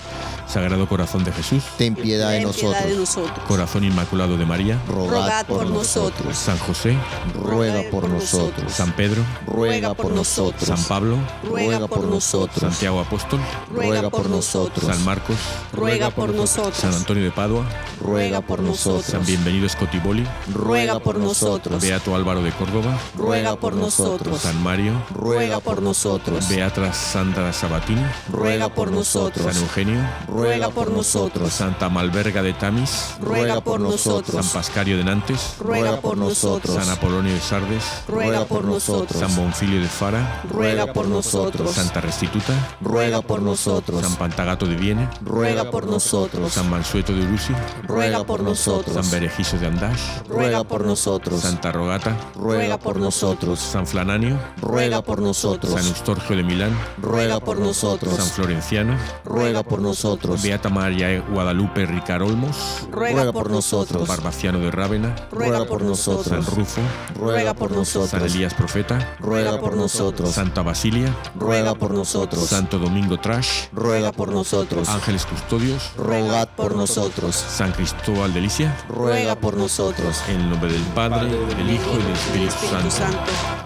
Sagrado Corazón de Jesús, ten piedad de nosotros. Corazón Inmaculado de María, Rogad por nosotros. San José, Ruega por nosotros. San Pedro, Ruega por nosotros. San Pablo, Ruega por nosotros. Santiago Apóstol, Ruega por nosotros. San Marcos, Ruega por San nosotros. Antonio de Padua, Ruega por nosotros. San Bienvenido Scotiboli, Ruega por nosotros. Beato Álvaro de Córdoba, Ruega por nosotros. San Mario, Ruega por nosotros. Beatra Sandra Sabatini, Ruega por San nosotros. Eugenio, Ruega por nosotros. Santa Malverga de Tamis, Ruega por San nosotros. Pascario de Nantes, Ruega por nosotros. San Apolonio de Sardes, Ruega por nosotros. San Bonfilio de Fara, Ruega por nosotros. Santa Restituta, Ruega por nosotros. San Pantagato de Viene, Ruega por nosotros. San Mansueto de Urusi, Ruega por nosotros. San Berejizo de Andash, Ruega por nosotros. Santa Rogata, Ruega por nosotros. San Flananio, Ruega por nosotros. San Eustorgio de Milán, Ruega por nosotros. San Florenciano, Ruega por nosotros. Beata María Guadalupe Ricar Olmos, Ruega por nosotros. Barbaciano de Rávena, Ruega por San nosotros. Rufo, Ruega por San nosotros. Elías Profeta, Ruega por nosotros. Santa Basilia, Ruega por nosotros. Santo Domingo Trash, Ruega por nosotros. Ángeles Custodios, Rogad por nosotros. San Cristóbal de Licia, Ruega por nosotros. en el nombre del Padre, del Hijo y del Espíritu. Santo.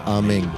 Amén.